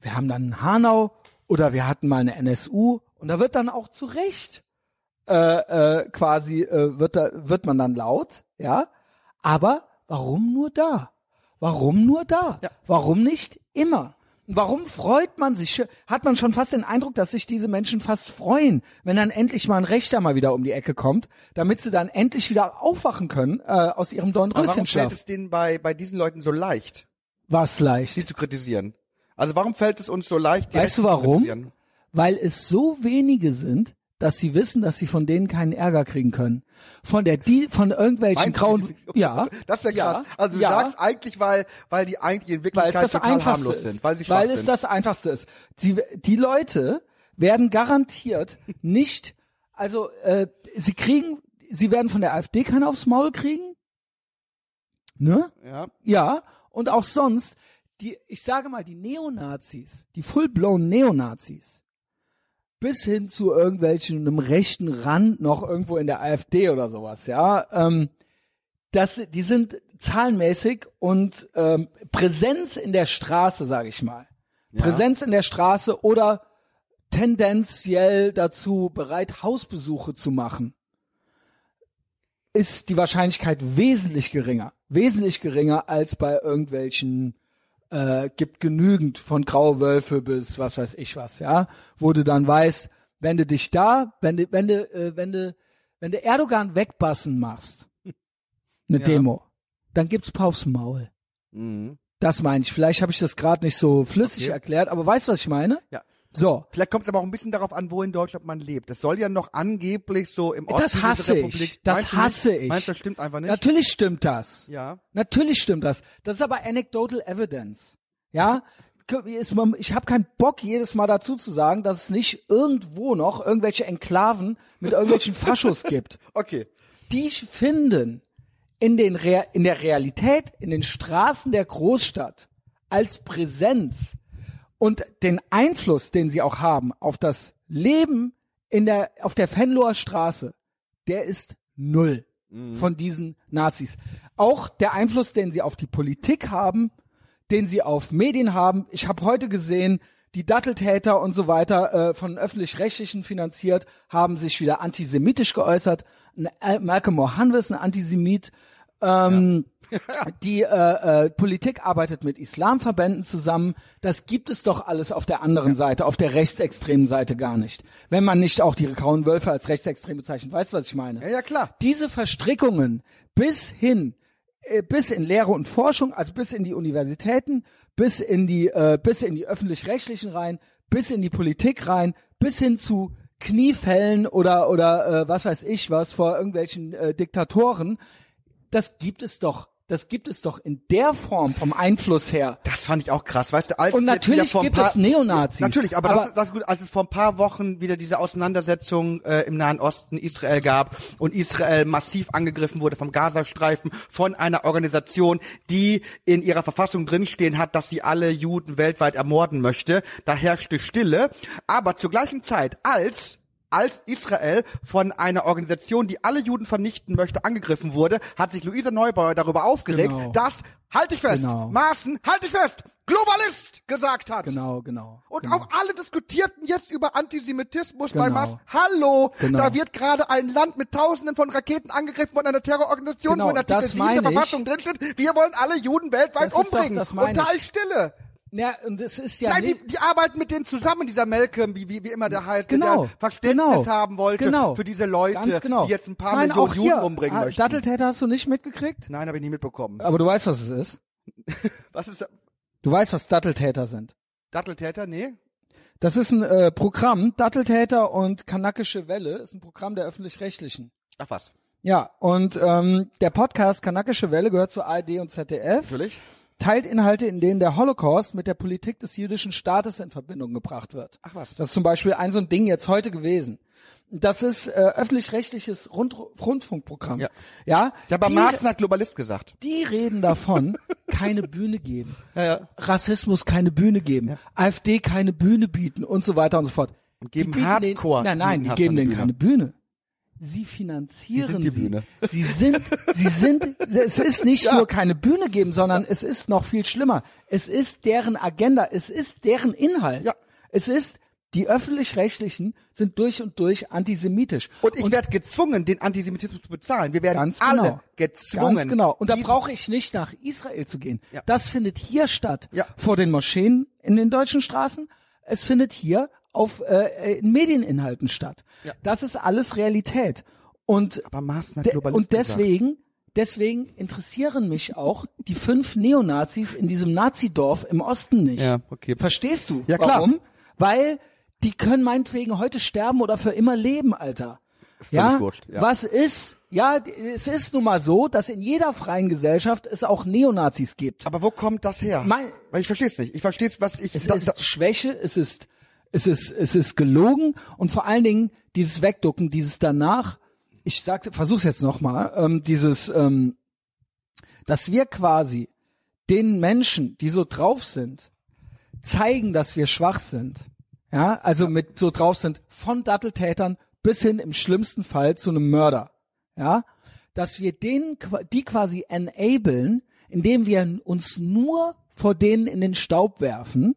wir haben dann Hanau oder wir hatten mal eine NSU und da wird dann auch zu Recht äh, äh, quasi äh, wird da wird man dann laut, ja. Aber warum nur da? Warum nur da? Ja. Warum nicht immer? Warum freut man sich? Hat man schon fast den Eindruck, dass sich diese Menschen fast freuen, wenn dann endlich mal ein Rechter mal wieder um die Ecke kommt, damit sie dann endlich wieder aufwachen können äh, aus ihrem Aber warum fällt es denen bei, bei diesen Leuten so leicht, Was leicht? sie zu kritisieren? Also warum fällt es uns so leicht, die Weißt du zu warum? kritisieren? Weil es so wenige sind, dass sie wissen, dass sie von denen keinen Ärger kriegen können. Von der die von irgendwelchen Meinst grauen ja, Das wäre krass. Ja, also du ja. sagst eigentlich, weil, weil die eigentlich in weil Wirklichkeit total harmlos ist. sind, weil sie weil es sind. das einfachste ist. Die die Leute werden garantiert nicht also äh, sie kriegen sie werden von der AfD keinen aufs Maul kriegen. Ne? ja. Ja, und auch sonst, die, ich sage mal, die Neonazis, die full-blown Neonazis, bis hin zu irgendwelchen einem rechten Rand noch irgendwo in der AfD oder sowas, ja, ähm, das, die sind zahlenmäßig und ähm, Präsenz in der Straße, sage ich mal. Präsenz in der Straße oder tendenziell dazu bereit, Hausbesuche zu machen ist die Wahrscheinlichkeit wesentlich geringer. Wesentlich geringer als bei irgendwelchen äh, gibt genügend von graue Wölfe bis was weiß ich was, ja, wo du dann weißt, wenn du dich da, wenn du, wenn du, äh, wenn du, wenn du Erdogan wegbassen machst, eine Ja. Demo, dann gibt's Paufs Maul. Mhm. Das meine ich. Vielleicht habe ich das gerade nicht so flüssig Okay. erklärt, aber weißt du, was ich meine? Ja. So, Vielleicht kommt es aber auch ein bisschen darauf an, wo in Deutschland man lebt. Das soll ja noch angeblich so im Osten Das hasse ich. Republik. Das Meinst hasse ich. Meinst du, das stimmt einfach nicht? natürlich stimmt das. Ja. Natürlich stimmt das. Das ist aber anecdotal evidence. Ja, ich habe keinen Bock jedes Mal dazu zu sagen, dass es nicht irgendwo noch irgendwelche Enklaven mit irgendwelchen Faschos gibt. Okay. Die finden in den Rea in der Realität in den Straßen der Großstadt als Präsenz und den Einfluss, den sie auch haben auf das Leben in der auf der Venloer Straße, der ist null von diesen Nazis. Auch der Einfluss, den sie auf die Politik haben, den sie auf Medien haben. Ich habe heute gesehen, die Datteltäter und so weiter äh, von öffentlich-rechtlichen finanziert, haben sich wieder antisemitisch geäußert. Al- Malcolm Mohanwes, ein Antisemit. Ähm, Die äh, äh, Politik arbeitet mit Islamverbänden zusammen. Das gibt es doch alles auf der anderen Seite, auf der rechtsextremen Seite gar nicht. Wenn man nicht auch die grauen Wölfe als rechtsextrem bezeichnet. Weißt du, was ich meine? Ja, ja, klar. diese Verstrickungen bis hin, äh, bis in Lehre und Forschung, also bis in die Universitäten, bis in die, äh, bis in die öffentlich-rechtlichen rein, bis in die Politik rein, bis hin zu Kniefällen oder oder äh, was weiß ich was vor irgendwelchen äh, Diktatoren, das gibt es doch. Das gibt es doch in der Form vom Einfluss her. Das fand ich auch krass, weißt du, als Und natürlich gibt paar, es Neonazis. Natürlich, aber, Aber- das, das ist gut, als es vor ein paar Wochen wieder diese Auseinandersetzung äh, im Nahen Osten Israel gab und Israel massiv angegriffen wurde vom Gazastreifen von einer Organisation, die in ihrer Verfassung drinstehen hat, dass sie alle Juden weltweit ermorden möchte. Da herrschte Stille. Aber zur gleichen Zeit, als als Israel von einer Organisation, die alle Juden vernichten möchte, angegriffen wurde, hat sich Luisa Neubauer darüber aufgeregt, Genau. dass, halt dich fest, Genau. Maaßen, halt dich fest, Globalist gesagt hat. Genau, genau. Und genau. auch alle diskutierten jetzt über Antisemitismus bei Genau. Mass. Hallo, Genau. da wird gerade ein Land mit Tausenden von Raketen angegriffen von einer Terrororganisation, Genau, wo in Artikel das 7 der. Verfassung drinsteht, wir wollen alle Juden weltweit Das ist doch- umbringen. das Und da ist Stille. Ja, und es ist ja Nein, die, die arbeiten mit denen zusammen, dieser Malcolm, wie, wie, wie immer der heißt, Genau, der Verständnis genau, haben wollte genau, für diese Leute, genau. die jetzt ein paar Nein, Millionen auch Juden hier, umbringen ah, möchten. Datteltäter hast du nicht mitgekriegt? Nein, habe ich nie mitbekommen. Aber du weißt, was es ist. Was ist das? Du weißt, was Datteltäter sind. Datteltäter? Nee. Das ist ein äh, Programm, Datteltäter und Kanakische Welle, ist ein Programm der öffentlich-rechtlichen. Ach was. Ja, und ähm, der Podcast Kanakische Welle gehört zu ARD und ZDF. Natürlich. Teilt Inhalte, in denen der Holocaust mit der Politik des jüdischen Staates in Verbindung gebracht wird. Ach was. Das ist zum Beispiel ein so ein Ding jetzt heute gewesen. Das ist äh, öffentlich-rechtliches Rund Rundfunkprogramm. Ja. ja Ich habe die, Maaßen hat Globalist gesagt. die reden davon, keine Bühne geben. Ja, ja. Rassismus keine Bühne geben, AfD keine Bühne bieten und so weiter und so fort. Und geben Hardcore- Den, nein, nein, die geben denen keine Bühne. Sie finanzieren Sie sind die sie. Bühne. Sie sind, sie sind, es ist nicht Ja. nur keine Bühne geben, sondern es ist noch viel schlimmer. Es ist deren Agenda, es ist deren Inhalt. Ja. Es ist, die öffentlich-rechtlichen sind durch und durch antisemitisch. Und ich werde gezwungen, den Antisemitismus zu bezahlen. Wir werden Ganz alle genau. gezwungen. Ganz genau. Und da brauche ich nicht nach Israel zu gehen. Ja. Das findet hier statt. Ja. Vor den Moscheen in den deutschen Straßen. Es findet hier auf äh, in Medieninhalten statt. Ja. Das ist alles Realität. Und Aber Maaßen hat de und gesagt. deswegen deswegen interessieren mich auch die fünf Neonazis in diesem Nazidorf im Osten nicht. Ja, okay. Verstehst du? Ja, klar. Warum? Weil die können meinetwegen heute sterben oder für immer leben, Alter. ja? wurscht, ja. Was ist? Ja, es ist nun mal so, dass in jeder freien Gesellschaft es auch Neonazis gibt. Aber wo kommt das her? Mein- Weil ich verstehe es nicht. Ich verstehe es, was ich. Es da, ist da, Schwäche, es ist, es ist, es ist gelogen und vor allen Dingen dieses Wegducken, dieses danach. Ich sagte, versuch's jetzt nochmal, ähm, dieses, ähm, dass wir quasi den Menschen, die so drauf sind, zeigen, dass wir schwach sind. Ja, also mit so drauf sind von Datteltätern bis hin im schlimmsten Fall zu einem Mörder. Ja, dass wir denen, die quasi enablen, indem wir uns nur vor denen in den Staub werfen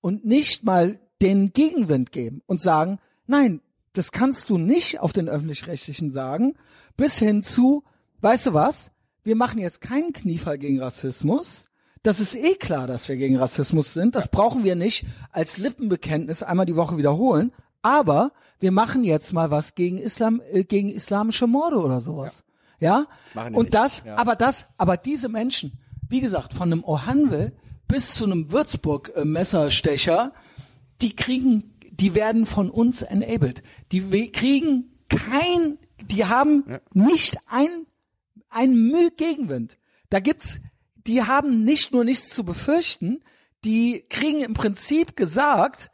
und nicht mal den Gegenwind geben und sagen, nein, das kannst du nicht auf den öffentlich-rechtlichen sagen, bis hin zu, weißt du was, wir machen jetzt keinen Kniefall gegen Rassismus. Das ist eh klar, dass wir gegen Rassismus sind. Das brauchen wir nicht als Lippenbekenntnis einmal die Woche wiederholen. Aber wir machen jetzt mal was gegen Islam, äh, gegen islamische Morde oder sowas. Ja? Wir Und das, Ja. aber das, aber diese Menschen, wie gesagt, von einem Ohanwe bis zu einem Würzburg-Messerstecher, die kriegen, die werden von uns enabled. Die kriegen kein, die haben nicht ein, ein Mühe Gegenwind. Da gibt's, die haben nicht nur nichts zu befürchten, die kriegen im Prinzip gesagt,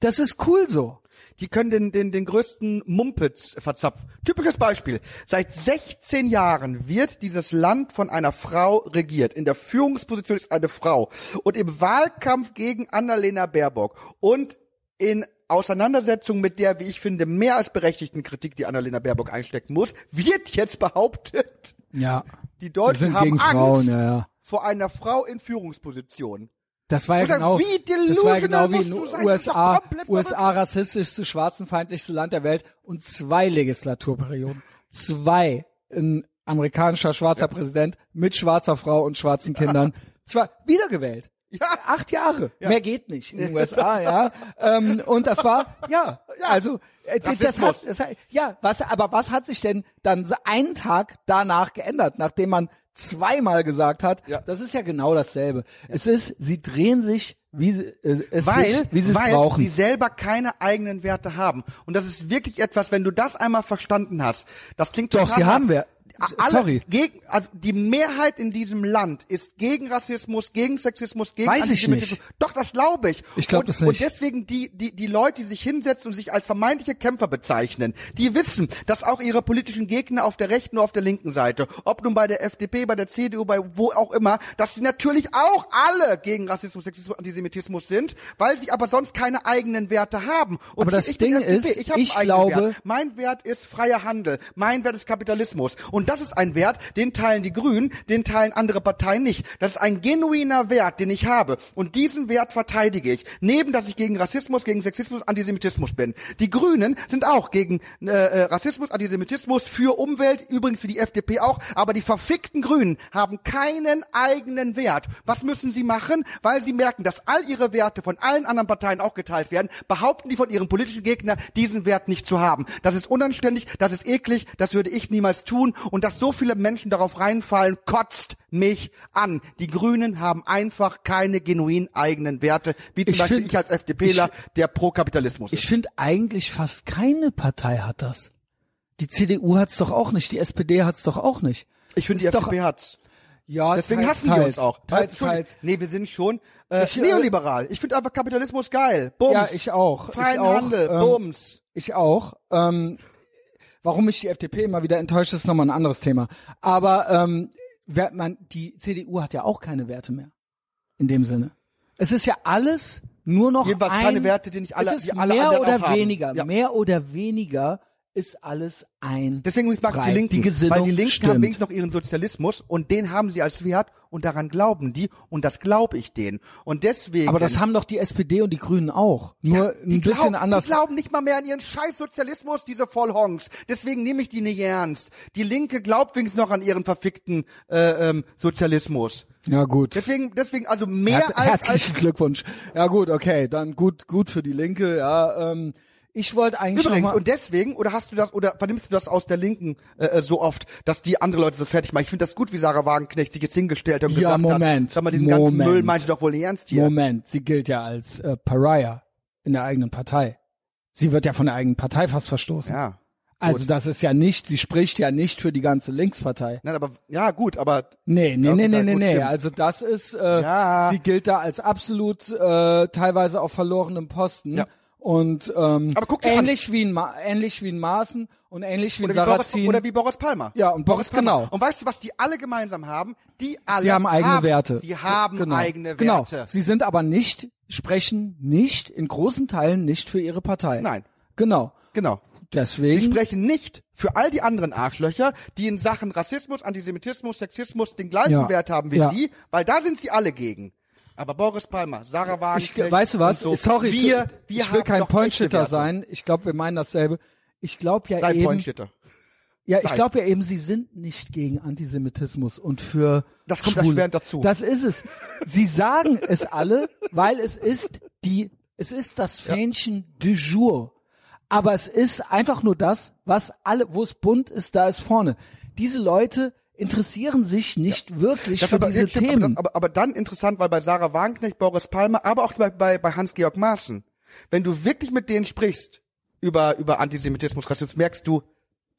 das ist cool so. Die können den, den, den größten Mumpitz verzapfen. Typisches Beispiel. Seit 16 Jahren wird dieses Land von einer Frau regiert. In der Führungsposition ist eine Frau. Und im Wahlkampf gegen Annalena Baerbock und in Auseinandersetzung mit der, wie ich finde, mehr als berechtigten Kritik, die Annalena Baerbock einstecken muss, wird jetzt behauptet, Ja. die Deutschen haben Angst Frauen, ja, ja. vor einer Frau in Führungsposition. Das war ja sag, genau, wie das war ja genau wie in den USA, USA rassistischste, schwarzenfeindlichste Land der Welt und zwei Legislaturperioden. Zwei. Ein amerikanischer schwarzer Präsident mit schwarzer Frau und schwarzen Kindern. Zwar wiedergewählt. Ja. Acht Jahre. Mehr geht nicht in den USA, ja. Ähm, und das war, ja, Ja. also, äh, das, hat, das hat, ja, was, aber was hat sich denn dann einen Tag danach geändert, nachdem man zweimal gesagt hat, Ja. das ist ja genau dasselbe. Es ist, sie drehen sich, wie sie, äh, es weil, sich, wie sie es weil brauchen. sie selber keine eigenen Werte haben. Und das ist wirklich etwas, wenn du das einmal verstanden hast, das klingt Doch, total sie hart. haben wir. Alle Sorry. Gegen, also die Mehrheit in diesem Land ist gegen Rassismus, gegen Sexismus, gegen Weiß ich Antisemitismus. nicht. Doch, das glaube ich. Ich glaub und, das nicht. Und deswegen die, die, die Leute, die sich hinsetzen und sich als vermeintliche Kämpfer bezeichnen, die wissen, dass auch ihre politischen Gegner auf der rechten oder auf der linken Seite, ob nun bei der FDP, bei der CDU, bei wo auch immer, dass sie natürlich auch alle gegen Rassismus, Sexismus, Antisemitismus sind, weil sie aber sonst keine eigenen Werte haben. Und Aber das Ding FDP, ist, ich, ich glaube- Wert. mein Wert ist freier Handel, mein Wert ist Kapitalismus. Und Und das ist ein Wert, den teilen die Grünen, den teilen andere Parteien nicht. Das ist ein genuiner Wert, den ich habe. Und diesen Wert verteidige ich. Neben, dass ich gegen Rassismus, gegen Sexismus, Antisemitismus bin. Die Grünen sind auch gegen äh, äh, Rassismus, Antisemitismus, für Umwelt, übrigens für die FDP auch. Aber die verfickten Grünen haben keinen eigenen Wert. Was müssen sie machen? Weil sie merken, dass all ihre Werte von allen anderen Parteien auch geteilt werden, behaupten die von ihren politischen Gegnern, diesen Wert nicht zu haben. Das ist unanständig, das ist eklig, das würde ich niemals tun. Und dass so viele Menschen darauf reinfallen, kotzt mich an. Die Grünen haben einfach keine genuin eigenen Werte, wie zum Ich Beispiel find- ich als FDPler, der pro Kapitalismus ist. Ich finde eigentlich fast keine Partei hat das. Die CDU hat's doch auch nicht, die SPD hat's doch auch nicht. Ich finde, die Ist doch- FDP hat's. Ja, Deswegen teils, hassen teils, uns auch. Teils, Entschuldigung. teils. Nee, wir sind schon äh, Ich, äh, neoliberal. Ich finde einfach Kapitalismus geil. Bums. Ja, ich auch. Freien ich auch. Handel. Ähm, Bums. Ich auch. Ähm, warum mich die FDP immer wieder enttäuscht, ist nochmal ein anderes Thema. Aber ähm, wer, man, die CDU hat ja auch keine Werte mehr. In dem Sinne. Es ist ja alles nur noch Jedenfalls ein, keine Werte, die nicht alle- es ist die alle mehr oder weniger, Ja. mehr oder weniger ist alles ein. Deswegen mag ich Breit. die Linken, Die weil die Linken stimmt. haben wenigstens noch ihren Sozialismus und den haben sie als Wert und daran glauben die und das glaube ich denen. Und deswegen. Aber das haben doch die SPD und die Grünen auch. Nur die ein bisschen glauben, anders. Die glauben nicht mal mehr an ihren scheiß Sozialismus, diese Vollhongs. Deswegen nehme ich die nicht ernst. Die Linke glaubt wenigstens noch an ihren verfickten äh, ähm, Sozialismus. ja gut. Deswegen, deswegen also mehr Herz, als, herzlichen als Glückwunsch. Ja gut, okay, dann gut, gut für die Linke. Ja, ähm, ich wollte eigentlich Übrigens, und deswegen, oder hast du das, oder vernimmst du das aus der Linken äh, äh, so oft, dass die andere Leute so fertig machen? Ich finde das gut, wie Sarah Wagenknecht sich jetzt hingestellt hat und Ja, gesagt Moment, hat, sag mal, diesen ganzen Moment. Müll meint sie doch wohl ernst hier. Moment, sie gilt ja als äh, Pariah in der eigenen Partei. Sie wird ja von der eigenen Partei fast verstoßen. Ja. also das ist ja nicht, sie spricht ja nicht für die ganze Linkspartei. Nein, aber, ja, gut, aber, Nee, nee, Ja, nee, gut, nee, nee, gut, nee. Also das ist, äh, Ja. sie gilt da als absolut äh, teilweise auf verlorenem Posten. Ja. Und ähm, Aber guck dir an. ähnlich wie ein ähnlich wie ein Maaßen und ähnlich wie ein oder wie, Boris, Sarrazin. oder wie Boris Palmer. Ja, und Boris, Palmer. genau. Und weißt du, was die alle gemeinsam haben? Die alle Sie haben eigene Werte. Sie haben genau. eigene Genau. Werte. Sie sind aber nicht, sprechen nicht, in großen Teilen nicht für ihre Partei. Nein. Genau. Genau. Deswegen. Sie sprechen nicht für all die anderen Arschlöcher, die in Sachen Rassismus, Antisemitismus, Sexismus den gleichen Ja. Wert haben wie Ja. Sie, weil da sind sie alle gegen. Aber Boris Palmer, Sarah ich, Wagenknecht, weißt du was? so, Sorry, wir, wir ich will kein Pointshitter sein. Ich glaube, wir meinen dasselbe. Ich glaube ja Sei eben, Pointshitter. ja, ich Sei. glaube ja eben, sie sind nicht gegen Antisemitismus und für Das kommt erschwerend dazu. Das ist es. Sie sagen es alle, weil es ist die, es ist das Fähnchen du jour. Aber es ist einfach nur das, was alle, wo es bunt ist, da ist vorne. Diese Leute interessieren sich nicht wirklich Das für aber, diese Themen. Aber, aber, aber dann interessant, weil bei Sarah Wagenknecht, Boris Palmer, aber auch bei, bei, bei Hans-Georg Maaßen, wenn du wirklich mit denen sprichst über, über Antisemitismus, Rassismus, merkst du,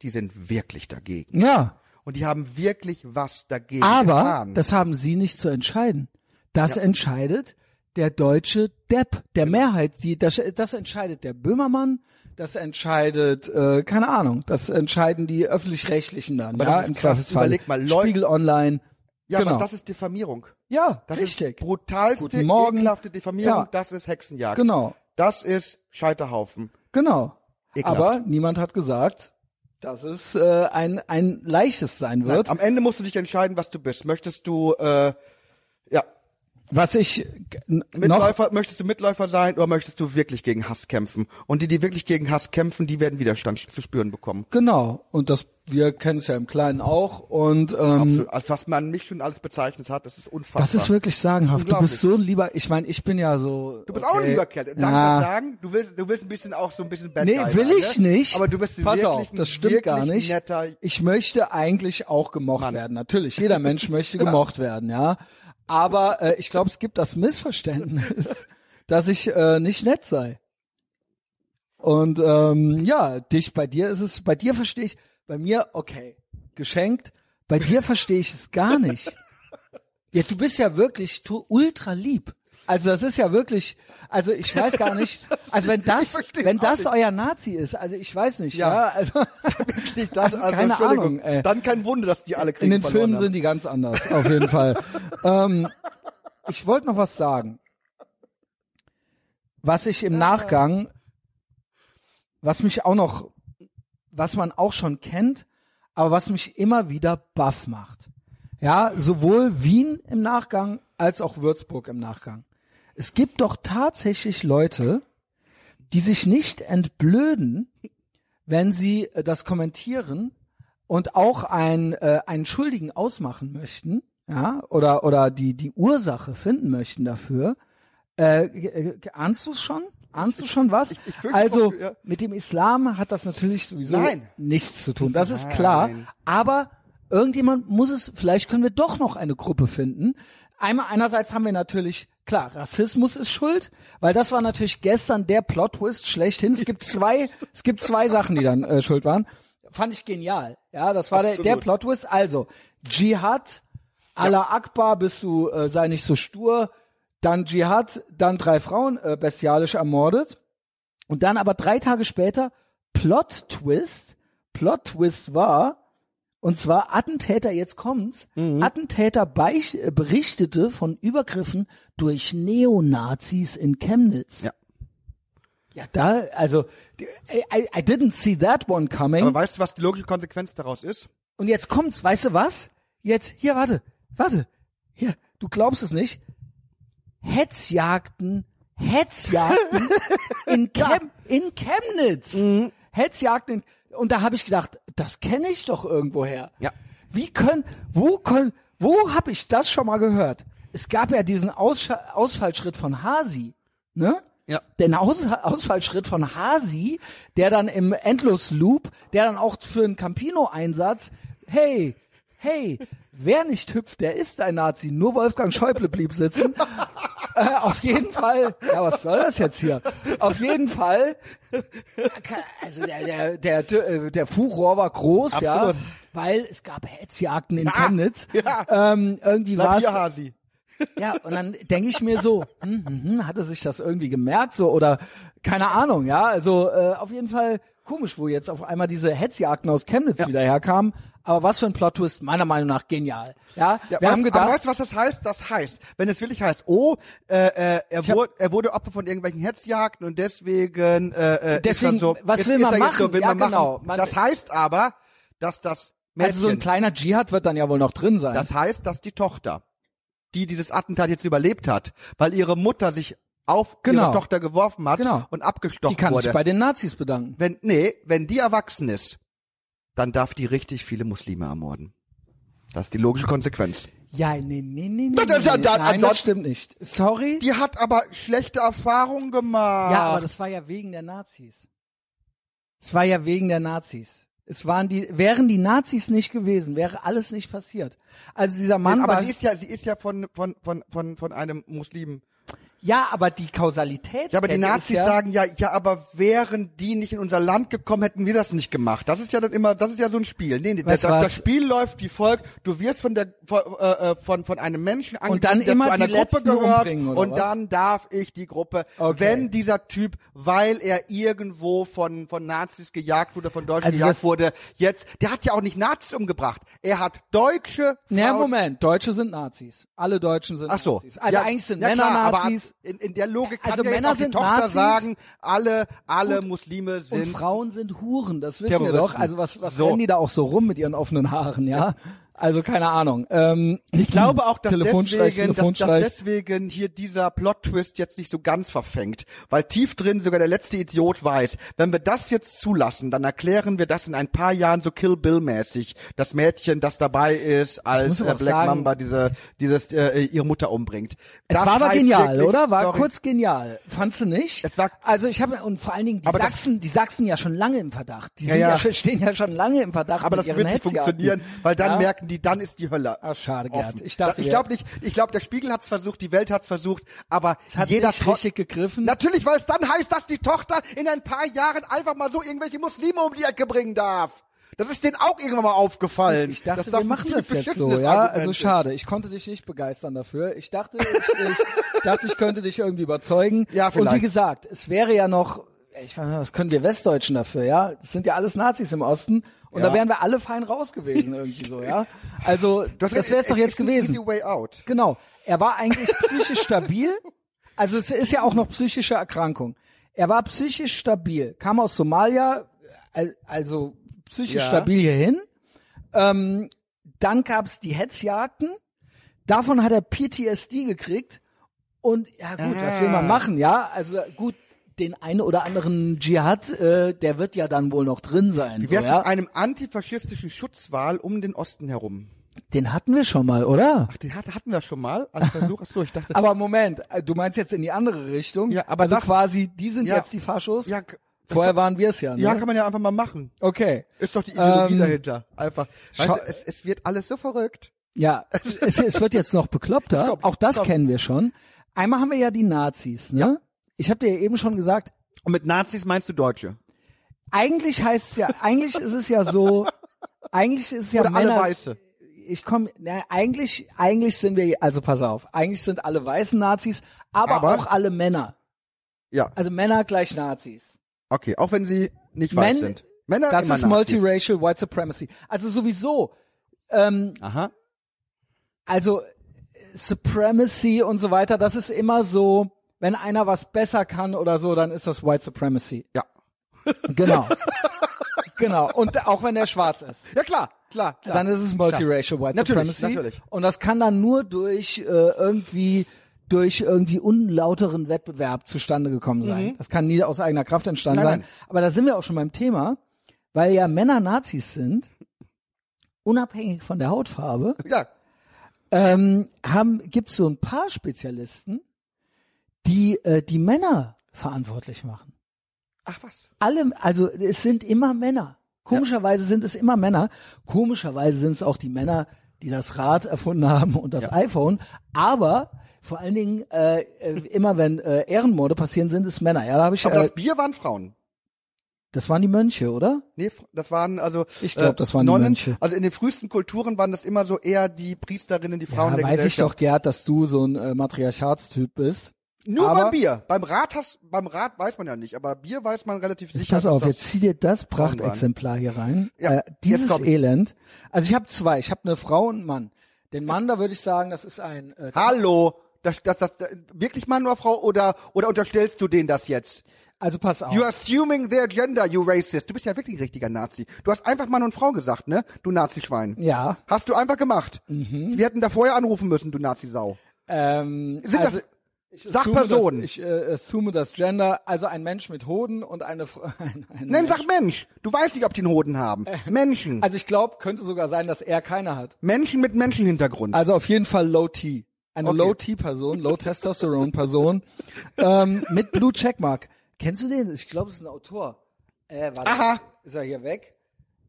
die sind wirklich dagegen. ja. Und die haben wirklich was dagegen Aber getan. das haben sie nicht zu entscheiden. Das entscheidet der deutsche Depp, der Genau. Mehrheit. Die, das, das entscheidet der Böhmermann, das entscheidet, äh, keine Ahnung, das entscheiden die öffentlich-rechtlichen dann, Aber ja, das ist im krass. Überleg mal, Leu- Spiegel Online. ja, genau. aber das ist Diffamierung. ja, Das richtig. ist brutalste, Guten Morgen. ekelhafte Diffamierung. Ja. Das ist Hexenjagd. Genau, Das ist Scheiterhaufen. genau. Ekelhaft. Aber niemand hat gesagt, dass es äh, ein, ein leichtes sein Nein, wird. am Ende musst du dich entscheiden, was du bist. Möchtest du, äh, ja, Was ich Mitläufer, möchtest du Mitläufer sein oder möchtest du wirklich gegen Hass kämpfen? Und die, die wirklich gegen Hass kämpfen, die werden Widerstand zu spüren bekommen. Genau. Und das, wir kennen es ja im Kleinen auch. Und ähm, Absolut. Also, was man mich schon alles bezeichnet hat, das ist unfassbar. das ist wirklich sagenhaft. Du unglaublich. bist so ein lieber. Ich meine, ich bin ja so. Du bist auch ein lieber Kerl. Darf ich ja. sagen? Du willst, du willst ein bisschen auch so ein bisschen Bad Nee, Guy will sein, ich ne? nicht. Aber du bist Pass wirklich auf, das stimmt wirklich gar nicht. netter. Ich möchte eigentlich auch gemocht Mann. werden. Natürlich, jeder Mensch möchte gemocht werden, ja. Aber äh, ich glaube, es gibt das Missverständnis, dass ich äh, nicht nett sei. Und ähm, ja, dich bei dir ist es, bei dir verstehe ich, bei mir okay, geschenkt. Bei dir verstehe ich es gar nicht. Ja, du bist ja wirklich ultra lieb. Also das ist ja wirklich, also ich weiß gar nicht, also wenn das, wenn das nicht. euer Nazi ist, also ich weiß nicht, ja, Ja. also dann, also, Keine Entschuldigung, Ahnung, ey. Dann kein Wunder, dass die alle Kriege in den Filmen haben. sind die ganz anders, auf jeden Fall. ähm, ich wollte noch was sagen. Was ich im Nachgang, was mich auch noch, was man auch schon kennt, aber was mich immer wieder baff macht. Ja, sowohl Wien im Nachgang als auch Würzburg im Nachgang. Es gibt doch tatsächlich Leute, die sich nicht entblöden, wenn sie äh, das kommentieren und auch ein, äh, einen Schuldigen ausmachen möchten, ja, oder, oder die, die Ursache finden möchten dafür. Äh, äh, ahnst du schon? Ahnst du schon was? Ich- ich also, ja. mit dem Islam hat das natürlich sowieso Nein. nichts zu tun. Das ist Nein. klar. Aber irgendjemand muss es, vielleicht können wir doch noch eine Gruppe finden. Einmal, einerseits haben wir natürlich, klar, Rassismus ist schuld, weil das war natürlich gestern der Plot-Twist schlechthin. Es gibt zwei, es gibt zwei Sachen, die dann äh, schuld waren. Fand ich genial. Ja, das war der, Absolut. der Plot-Twist. Also, Dschihad, Allah Akbar, bist du, äh, sei nicht so stur, dann Dschihad, dann drei Frauen äh, bestialisch ermordet. Und dann aber drei Tage später Plot-Twist. Plot-Twist war, und zwar Attentäter, jetzt kommt's, Mhm. Attentäter beich, äh, berichtete von Übergriffen durch Neonazis in Chemnitz. Ja. Ja, da, also, I, I, I didn't see that one coming. Aber weißt du, was die logische Konsequenz daraus ist? Und jetzt kommt's, weißt du was? Jetzt, hier, warte, warte. Hier, du glaubst es nicht. Hetzjagden, Hetzjagden in, Chem, in Chemnitz. Mhm. Hetzjagden. In, und da habe ich gedacht, das kenne ich doch irgendwoher. Ja. Wie können, wo können, wo habe ich das schon mal gehört? Es gab ja diesen Aus, Ausfallschritt von Hasi, ne? Ja. Den Aus, Ausfallschritt von Hasi, der dann im Endlosloop, der dann auch für einen Campino-Einsatz, hey, hey, wer nicht hüpft, der ist ein Nazi. Nur Wolfgang Schäuble blieb sitzen. äh, auf jeden Fall, ja, was soll das jetzt hier? Auf jeden Fall, also der, der, der, der, Furor war groß, Absolut. ja, weil es gab Hetzjagden in Ja, Chemnitz. ja. Ähm, irgendwie war es ja, und dann denke ich mir so, hm, hm, hm, hatte sich das irgendwie gemerkt so oder keine Ahnung, ja, also äh, auf jeden Fall komisch, wo jetzt auf einmal diese Hetzjagden aus Chemnitz wieder herkamen, aber was für ein Plot-Twist, meiner Meinung nach genial, ja, Ja, wir weißt, haben gedacht, weißt du, was das heißt? Das heißt, wenn es wirklich heißt, oh, äh, äh, er, wurde, er wurde Opfer von irgendwelchen Hetzjagden und deswegen, äh, äh, Deswegen, ist er so, was ist, will ist man jetzt machen? So, will Ja, man genau. machen. Man- das heißt aber, dass das Mädchen, also so ein kleiner Dschihad wird dann ja wohl noch drin sein. das heißt, dass die Tochter, die dieses Attentat jetzt überlebt hat, weil ihre Mutter sich auf Genau. ihre Tochter geworfen hat Genau. und die abgestochen kann wurde. sich bei den Nazis bedanken. wenn, nee, wenn die erwachsen ist, dann darf die richtig viele Muslime ermorden. Das ist die logische Konsequenz. Ja, nee, nee, nee, nee. Da, da, nee, da, Nein, das stimmt nicht. Sorry. Die hat aber schlechte Erfahrungen gemacht. Ja, aber das war ja wegen der Nazis. Es war ja wegen der Nazis. Es waren die, wären die Nazis nicht gewesen, wäre alles nicht passiert. Also dieser Mann aber war, sie ist ja, sie ist ja von, von, von, von, von einem Muslim. Ja, aber die Kausalität. Ja, aber die Nazis ja, sagen ja, ja, aber wären die nicht in unser Land gekommen, hätten wir das nicht gemacht. Das ist ja dann immer, das ist ja so ein Spiel. Nee, nee, das, das, Spiel läuft wie folgt. Du wirst von der, von, äh, äh, von, von einem Menschen Und dann immer zu einer die Gruppe gehört und was? dann darf ich die Gruppe, Okay. wenn dieser Typ, weil er irgendwo von, von Nazis gejagt wurde, von Deutschen Also gejagt wurde, jetzt, der hat ja auch nicht Nazis umgebracht. Er hat deutsche Na, Frauen- Moment, Deutsche sind Nazis. Alle Deutschen sind Ach so. Nazis. Also ja, eigentlich sind ja, Männer klar, aber In, in der Logik kann Also ja Männer jetzt auch die sind Tochter Nazis. sagen, alle, alle Muslime und sind Frauen sind Huren, das wissen wir doch. Also was, was So. rennen die da auch so rum mit ihren offenen Haaren, ja? Also keine Ahnung. Ähm, Ich glaube auch, dass deswegen, dass, dass deswegen hier dieser Plot-Twist jetzt nicht so ganz verfängt. Weil tief drin sogar der letzte Idiot weiß, wenn wir das jetzt zulassen, dann erklären wir das in ein paar Jahren so Kill Bill-mäßig. Das Mädchen, das dabei ist, als äh, Black sagen- Mamba diese, dieses, äh, ihre Mutter umbringt. Es Das war aber genial, wirklich, oder? War sorry, kurz genial. Fandst du nicht? Es war- also ich habe und vor allen Dingen die Aber das- Sachsen, die Sachsen ja schon lange im Verdacht. Die Ja, ja, ja. stehen ja schon lange im Verdacht. Aber das wird nicht funktionieren, weil dann Ja? Merken die, dann ist die Hölle. Ach, schade, offen. Gerd. Ich dachte, ich wir- glaube nicht, ich glaube, der Spiegel hat's versucht, die Welt hat's versucht, aber hat jeder nicht richtig gegriffen. Natürlich, weil es dann heißt, dass die Tochter in ein paar Jahren einfach mal so irgendwelche Muslime um die Ecke bringen darf. Das ist denen auch irgendwann mal aufgefallen. Ich dachte, dass wir das ein machen das jetzt so, ja. Argument Also schade. Ich konnte dich nicht begeistern dafür. Ich dachte, ich, ich dachte, ich könnte dich irgendwie überzeugen. Ja, Und vielleicht. wie gesagt, es wäre ja noch, ich meine, was können wir Westdeutschen dafür, ja? Das sind ja alles Nazis im Osten. Und Ja. da wären wir alle fein raus gewesen irgendwie so, ja. Also, das recht, wäre es doch jetzt gewesen. Easy way out. Genau. Er war eigentlich psychisch stabil. Also es ist ja auch noch psychische Erkrankung. Er war psychisch stabil, kam aus Somalia, al- also psychisch Ja. stabil hierhin, Ähm, dann gab's die Hetzjagden. Davon hat er PTSD gekriegt. Und ja gut, was will man Ah. machen, ja? Also gut, den einen oder anderen Dschihad, äh, der wird ja dann wohl noch drin sein. Wie So, wär's ja? mit einem antifaschistischen Schutzwall um den Osten herum? Den hatten wir schon mal, oder? Ach, den hat- hatten wir schon mal als Versuch. Ach so, ich dachte. Aber Moment, äh, du meinst jetzt in die andere Richtung? Ja, aber also das- quasi, die sind Ja. jetzt die Faschos? ja, Vorher waren wir es ja, ne? ja, kann man ja einfach mal machen. okay. Ist doch die Ideologie Ähm, dahinter. Einfach. Weißt du, es, es wird alles so verrückt. Ja, es, es wird jetzt noch bekloppter. Stopp, Auch das stopp. kennen wir schon. Einmal haben wir ja die Nazis, ne? Ja. Ich habe dir ja eben schon gesagt, Und mit Nazis meinst du Deutsche? eigentlich heißt es ja, eigentlich ist es ja so, eigentlich ist es ja Oder alle Männer, Weiße? ich komme, eigentlich, eigentlich sind wir, also pass auf, eigentlich sind alle weißen Nazis, aber, Aber? auch alle Männer. Ja, Also Männer gleich Nazis. okay. Auch wenn sie nicht weiß Men- sind. Männer Das ist Nazis. multiracial White Supremacy. Also sowieso, ähm, Aha. also Supremacy und so weiter, das ist immer so, wenn einer was besser kann oder so, dann ist das White Supremacy. Ja. Genau. genau. Und auch wenn der schwarz ist. Ja, klar, klar, klar. Dann ist es multiracial White Natürlich, Supremacy. natürlich. Und das kann dann nur durch äh, irgendwie durch irgendwie unlauteren Wettbewerb zustande gekommen sein. Das kann nie aus eigener Kraft entstanden Mhm. Nein, sein. nein. Aber da sind wir auch schon beim Thema, weil ja Männer Nazis sind, unabhängig von der Hautfarbe, ja. ähm, haben gibt's so ein paar Spezialisten, die äh, die Männer verantwortlich machen. Ach was. Alle, also es sind immer Männer. Komischerweise sind es immer Männer. Komischerweise sind es auch die Männer, die das Rad erfunden haben und das iPhone. Aber vor allen Dingen äh, äh, immer wenn äh, Ehrenmorde passieren, sind es Männer. Ja, da habe ich. Aber Äh, das Bier waren Frauen. das waren die Mönche, oder? Nee, das waren also Ich glaub, das waren die Nonnen. Mönche. Also in den frühesten Kulturen waren das immer so eher die Priesterinnen, die Frauen ja, der weiß ich Gesellschaft. doch, Gerd, dass du so ein äh, Matriarchatstyp bist. Nur aber- beim Bier. Beim Rad hast, beim Rad weiß man ja nicht, aber Bier weiß man relativ sicher. pass auf, jetzt zieh dir das. Prachtexemplar hier rein. Ja, äh, dieses. Elend. Also ich habe zwei. Ich habe eine Frau und einen Mann. Den Mann, da würde ich sagen, das ist ein äh, Hallo, das, das, das, das wirklich Mann oder Frau oder oder unterstellst du denen das jetzt? Also pass auf. You assuming their gender, you racist. Du bist ja wirklich ein richtiger Nazi. Du hast einfach Mann und Frau gesagt, ne? Du Nazi-Schwein. Ja. Hast du einfach gemacht. Mhm. Wir hätten da vorher anrufen müssen, du Nazi-Sau. Ähm, Sind also, das Sachpersonen? Ich äh, assume das Gender, also ein Mensch mit Hoden und eine Frau. Ein, ein Nein, Mensch. sag Mensch. Du weißt nicht, ob die einen Hoden haben. Menschen. Also ich glaube, könnte sogar sein, dass er keine hat. Menschen mit Menschenhintergrund. Also auf jeden Fall Low T. Eine Okay. Low T Person, Low Testosterone Person ähm, mit Blue Checkmark. Kennst du den? Ich glaube, es ist ein Autor. Äh, warte. Aha. Ist er hier weg?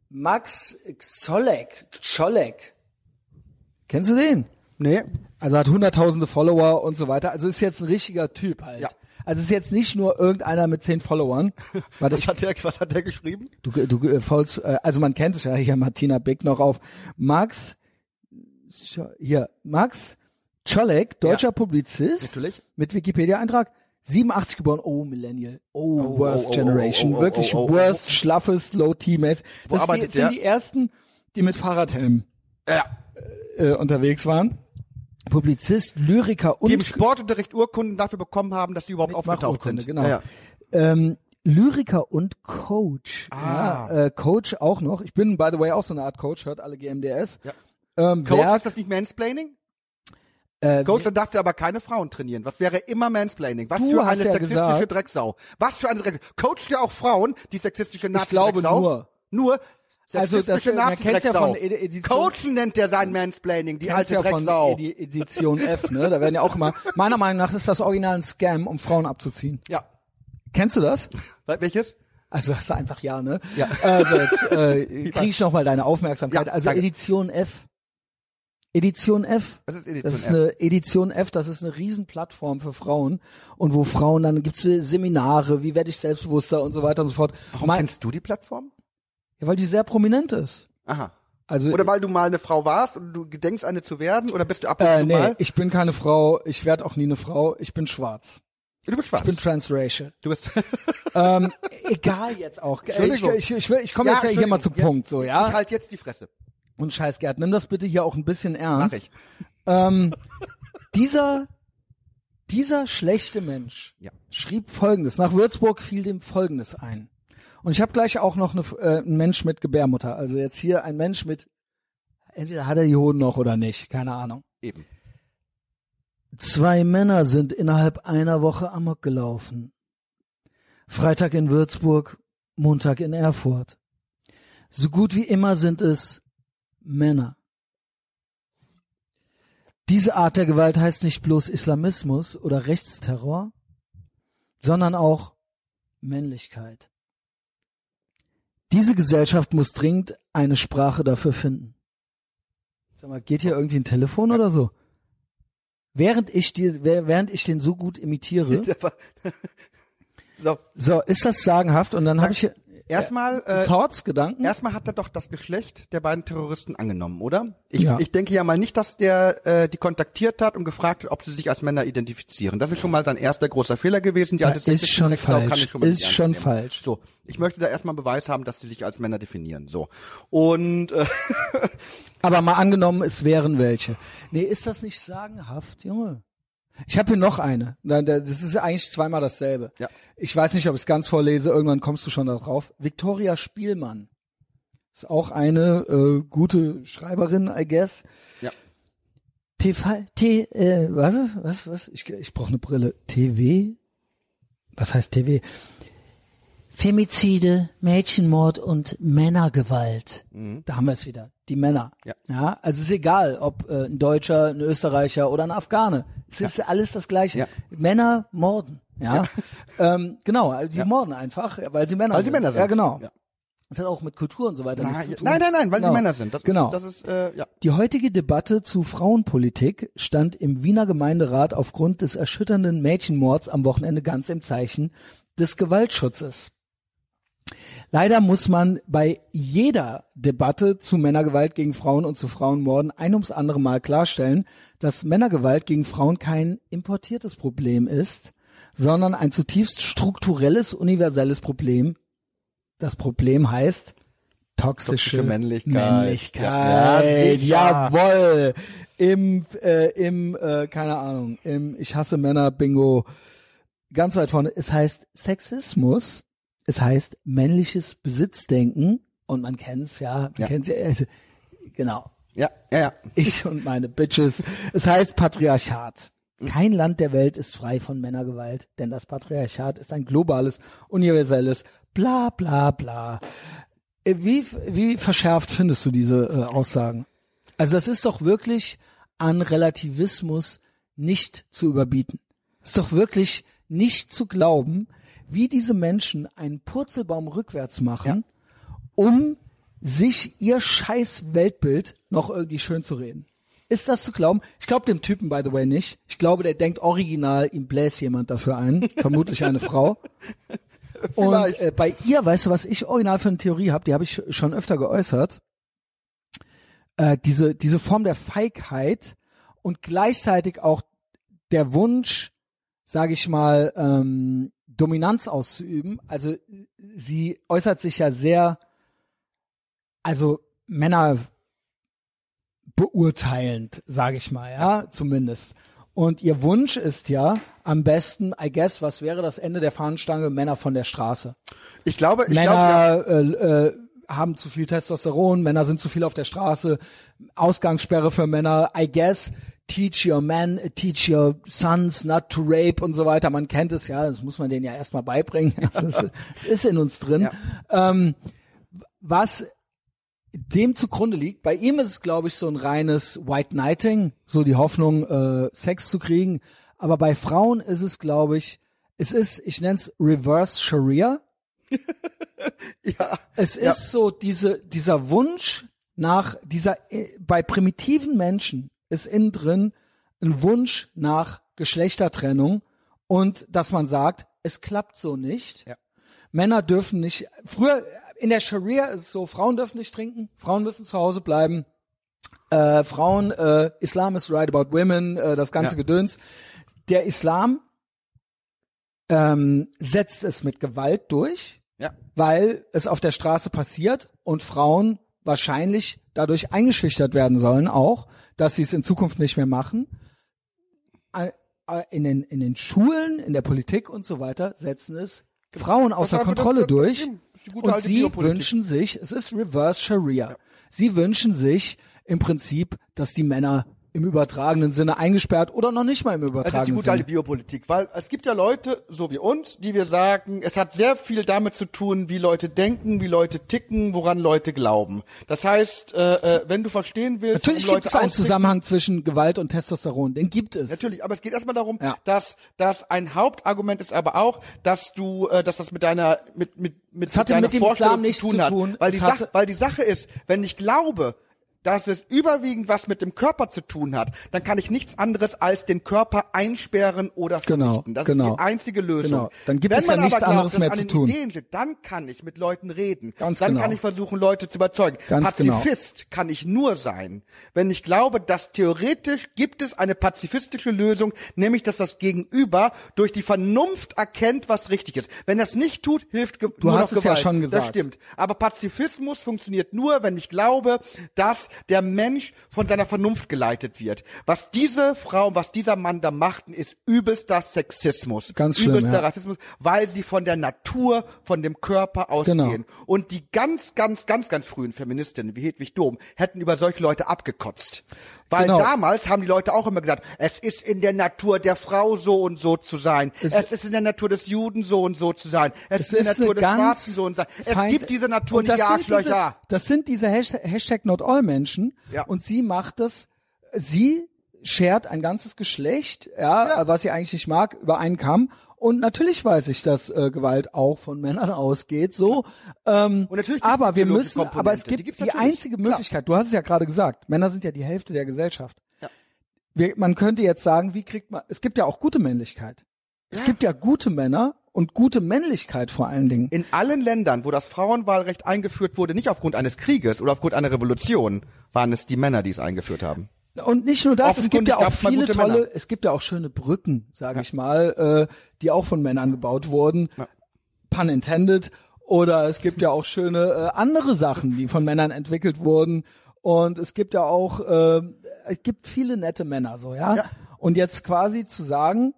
Max Zolek. Zolek. Kennst du den? Nee. Also hat hunderttausende Follower und so weiter. Also ist jetzt ein richtiger Typ halt. Ja. Also ist jetzt nicht nur irgendeiner mit zehn Followern. Warte, Was hat der, was hat der geschrieben? du, du äh, folgst, äh, also man kennt es ja hier Martina Big noch auf. Max, hier, Max Czolek, deutscher Publizist. Natürlich. Mit Wikipedia-Eintrag. 87 geboren, oh Millennial, oh, Oh, worst oh, oh, Generation, oh, oh, wirklich oh, oh, oh. worst, schlaffes, low. Wo Das die, arbeitet sind der? die ersten, die mit Fahrradhelm Ja. äh, unterwegs waren. Publizist, Lyriker und Die im Sportunterricht Urkunden dafür bekommen haben, dass sie überhaupt aufgetaucht sind. Genau. Ja, ja. Ähm, Lyriker und Coach. Ah. Ja, äh, Coach auch noch. Ich bin, by the way, auch so eine Art Coach, hört alle GMDS. Ja. Ähm, Coach, Werk, ist das nicht Mansplaining? äh, Coach, dann darf der aber keine Frauen trainieren. Was wäre immer Mansplaining? Was für eine ja sexistische gesagt- Drecksau. Was für eine Drecksau. Coacht der auch Frauen, die sexistische nazi Ich glaube nur. Nur Also das, man kennt's ja von Edi- Edition- Coachen nennt der sein Mansplaining, die alte ja von Drecksau. Edi Edition F, ne? Da werden ja auch immer, meiner Meinung nach ist das original ein Scam, um Frauen abzuziehen. Ja. Kennst du das? Welches? Also das ist einfach ja, ne? Ja. Also jetzt äh, krieg ich noch mal deine Aufmerksamkeit. Ja, also danke. Edition F. Edition F. Was ist Edition Das ist F? eine Edition F, das ist eine Riesenplattform für Frauen und wo Frauen dann gibt's Seminare, wie werde ich selbstbewusster und so weiter und so fort. Warum Mein- kennst du die Plattform? Ja, weil die sehr prominent ist. Aha. Also Oder weil du mal eine Frau warst und du gedenkst, eine zu werden? Oder bist du ab und äh, zu nee, mal? ich bin keine Frau, ich werde auch nie eine Frau, ich bin schwarz. Du bist schwarz. Ich bin transracial. du bist ähm, egal jetzt auch. Ich, ich, ich, ich komme jetzt ja hier mal zum Entschuldigung, Punkt, so ja. Ich halt jetzt die Fresse. Und scheiß Gerd, nimm das bitte hier auch ein bisschen ernst. Mach ich. Ähm, dieser, dieser schlechte Mensch Ja. schrieb Folgendes. Nach Würzburg fiel dem Folgendes ein. Und ich habe gleich auch noch eine, äh, einen Mensch mit Gebärmutter. Also jetzt hier ein Mensch mit entweder hat er die Hoden noch oder nicht, keine Ahnung. Eben. Zwei Männer sind innerhalb einer Woche amok gelaufen. Freitag in Würzburg, Montag in Erfurt. So gut wie immer sind es Männer. Diese Art der Gewalt heißt nicht bloß Islamismus oder Rechtsterror, sondern auch Männlichkeit. Diese Gesellschaft muss dringend eine Sprache dafür finden. Sag mal, geht hier irgendwie ein Telefon oder so? Während ich dir, während ich den so gut imitiere, so, so ist das sagenhaft und dann habe ich hier erstmal äh, Thoughts, Gedanken. Erstmal hat er doch das Geschlecht der beiden Terroristen angenommen, oder? Ich, Ja. ich denke ja mal nicht, dass der äh, die kontaktiert hat und gefragt hat, ob sie sich als Männer identifizieren. Das ist schon mal sein erster großer Fehler gewesen. Die Ja, alte ist sexistische schon Drecksau kann falsch. ich schon mal Ist schon nehmen. falsch. So, ich möchte da erstmal Beweis haben, dass sie sich als Männer definieren. So. Und äh, Aber mal angenommen, es wären welche. Nee, ist das nicht sagenhaft, Junge? Ich habe hier noch eine. Das ist eigentlich zweimal dasselbe. Ja. Ich weiß nicht, ob ich es ganz vorlese. Irgendwann kommst du schon da drauf. Victoria Spielmann ist auch eine äh, gute Schreiberin, I guess. ja. TV, T, äh, was, was, was? Ich, ich brauche eine Brille. TV? Was heißt TV? Femizide, Mädchenmord und Männergewalt. Da haben wir es wieder. Die Männer. Ja. ja. Also ist egal, ob äh, ein Deutscher, ein Österreicher oder ein Afghane. Es ist alles das Gleiche. Ja. Männer morden. Ja. Ähm, genau, also die morden einfach, weil sie Männer Weil sie sind. Männer sind. Ja, genau. Ja. Das hat auch mit Kultur und so weiter nichts Nein, zu tun. nein, nein, nein, weil Genau. sie Männer sind. Das genau. ist, das ist äh, ja. Die heutige Debatte zu Frauenpolitik stand im Wiener Gemeinderat aufgrund des erschütternden Mädchenmords am Wochenende ganz im Zeichen des Gewaltschutzes. Leider muss man bei jeder Debatte zu Männergewalt gegen Frauen und zu Frauenmorden ein ums andere Mal klarstellen, dass Männergewalt gegen Frauen kein importiertes Problem ist, sondern ein zutiefst strukturelles, universelles Problem. Das Problem heißt toxische, Toxische Männlichkeit. Männlichkeit. Ja, ja, sicher. Jawohl. Im, äh, im, äh, keine Ahnung, im Ich hasse Männer Bingo ganz weit vorne. Es heißt Sexismus. Es heißt männliches Besitzdenken. Und man kennt's ja, man Ja. kennt's ja, also, genau. Ja, ja, ja. Ich und meine Bitches. Es heißt Patriarchat. Kein Land der Welt ist frei von Männergewalt, denn das Patriarchat ist ein globales, universelles, bla bla bla. Äh, Wie, wie verschärft findest du diese äh, Aussagen? Also das ist doch wirklich an Relativismus nicht zu überbieten. Es ist doch wirklich nicht zu glauben, wie diese Menschen einen Purzelbaum rückwärts machen, um sich ihr scheiß Weltbild noch irgendwie schön zu reden. Ist das zu glauben? Ich glaube dem Typen, by the way, nicht. Ich glaube, der denkt original, ihm bläst jemand dafür ein. Vermutlich eine Frau. Und äh, bei ihr, weißt du, was ich original für eine Theorie habe, die habe ich schon öfter geäußert. Äh, diese, diese Form der Feigheit und gleichzeitig auch der Wunsch, sage ich mal, ähm, Dominanz auszuüben. Also sie äußert sich ja sehr, also Männer beurteilend, sage ich mal, ja, zumindest. Und ihr Wunsch ist ja am besten, I guess, was wäre das Ende der Fahnenstange? Männer von der Straße. Ich glaube, ich glaube, ja, Männer äh, äh, haben zu viel Testosteron, Männer sind zu viel auf der Straße, Ausgangssperre für Männer, I guess, teach your men, teach your sons not to rape und so weiter. Man kennt es ja, das muss man denen ja erstmal beibringen. Es ist, es ist in uns drin. Ähm, was dem zugrunde liegt, bei ihm ist es, glaube ich, so ein reines White Knighting, so die Hoffnung, äh, Sex zu kriegen. Aber bei Frauen ist es, glaube ich, es ist, ich nenne es Reverse Sharia. ja, Es Ja. ist so diese, dieser Wunsch nach dieser, äh, bei primitiven Menschen ist innen drin ein Wunsch nach Geschlechtertrennung und dass man sagt, es klappt so nicht. Ja. Männer dürfen nicht, früher in der Scharia ist es so, Frauen dürfen nicht trinken, Frauen müssen zu Hause bleiben, äh, Frauen, äh, Islam is right about women, äh, das ganze Ja. Gedöns. Der Islam ähm, setzt es mit Gewalt durch, ja, weil es auf der Straße passiert und Frauen wahrscheinlich dadurch eingeschüchtert werden sollen auch, dass sie es in Zukunft nicht mehr machen. Äh, äh, In den, in den Schulen, in der Politik und so weiter setzen es Frauen außer Das- Kontrolle das- das- durch und sie Biopolitik. wünschen sich, es ist Reverse Sharia, sie wünschen sich im Prinzip, dass die Männer im übertragenen Sinne eingesperrt oder noch nicht mal im Das ist die übertragenen gute alte Sinne. Biopolitik, weil es gibt ja Leute, so wie uns, die wir sagen, es hat sehr viel damit zu tun, wie Leute denken, wie Leute ticken, woran Leute glauben. Das heißt, äh, äh, wenn du verstehen willst, Natürlich gibt es einen Zusammenhang zwischen Gewalt und Testosteron. Den gibt es. Natürlich, aber es geht erstmal darum, Ja. dass, dass ein Hauptargument ist aber auch, dass du, äh, dass das mit deiner, mit, mit, mit, hatte deiner mit dem Vorstellung Islam nichts zu tun zu hat. tun. Weil die, Sache, weil die Sache ist, wenn ich glaube, dass es überwiegend was mit dem Körper zu tun hat, dann kann ich nichts anderes als den Körper einsperren oder Genau, vernichten. Das genau. ist die einzige Lösung. Genau. Dann gibt Wenn es ja nichts glaubt, anderes mehr an zu den tun. Ideen steht, dann kann ich mit Leuten reden. Ganz dann genau. kann ich versuchen, Leute zu überzeugen. Ganz genau. Pazifist kann ich nur sein, wenn ich glaube, dass theoretisch gibt es eine pazifistische Lösung, nämlich dass das Gegenüber durch die Vernunft erkennt, was richtig ist. Wenn das nicht tut, hilft ge nur hast noch es ja Gewalt. schon Das gesagt. stimmt. Aber Pazifismus funktioniert nur, wenn ich glaube, dass der Mensch von seiner Vernunft geleitet wird. Was diese Frau, was dieser Mann da machten, ist übelster Sexismus. Ganz schlimm, übelster ja. Rassismus, weil sie von der Natur, von dem Körper ausgehen. Genau. Und die ganz, ganz, ganz, ganz frühen Feministinnen wie Hedwig Dom hätten über solche Leute abgekotzt. Weil Genau. damals haben die Leute auch immer gesagt, es ist in der Natur der Frau so und so zu sein. Es, ist in der Natur des Juden so und so zu sein. Es, ist in der Natur des Schwarzen so und so. Es feind- gibt diese Natur Und nicht, die das sind diese, Arschlöcher. das sind diese Hashtag, Hashtag Not All Menschen. Ja. Und sie macht das, sie schert ein ganzes Geschlecht, ja, was sie eigentlich nicht mag, über einen Kamm. Und natürlich weiß ich, dass äh, Gewalt auch von Männern ausgeht, so. Ähm, Und natürlich aber die wir müssen, aber es. Die gibt die, natürlich. einzige Klar. Möglichkeit. Du hast es ja gerade gesagt. Männer sind ja die Hälfte der Gesellschaft. Ja. Wir, man könnte jetzt sagen, wie kriegt man? Es gibt ja auch gute Männlichkeit. Es Ja. gibt ja gute Männer und gute Männlichkeit vor allen Dingen. In allen Ländern, wo das Frauenwahlrecht eingeführt wurde, nicht aufgrund eines Krieges oder aufgrund einer Revolution, waren es die Männer, die es eingeführt haben. Und nicht nur das, es gibt ja auch viele tolle, Männer. es gibt ja auch schöne Brücken, sage ich mal, äh, die auch von Männern gebaut wurden. Ja. Pun intended. Oder es gibt ja auch schöne äh, andere Sachen, die von Männern entwickelt wurden. Und es gibt ja auch, äh, es gibt viele nette Männer, so, ja. Ja. Und jetzt quasi zu sagen,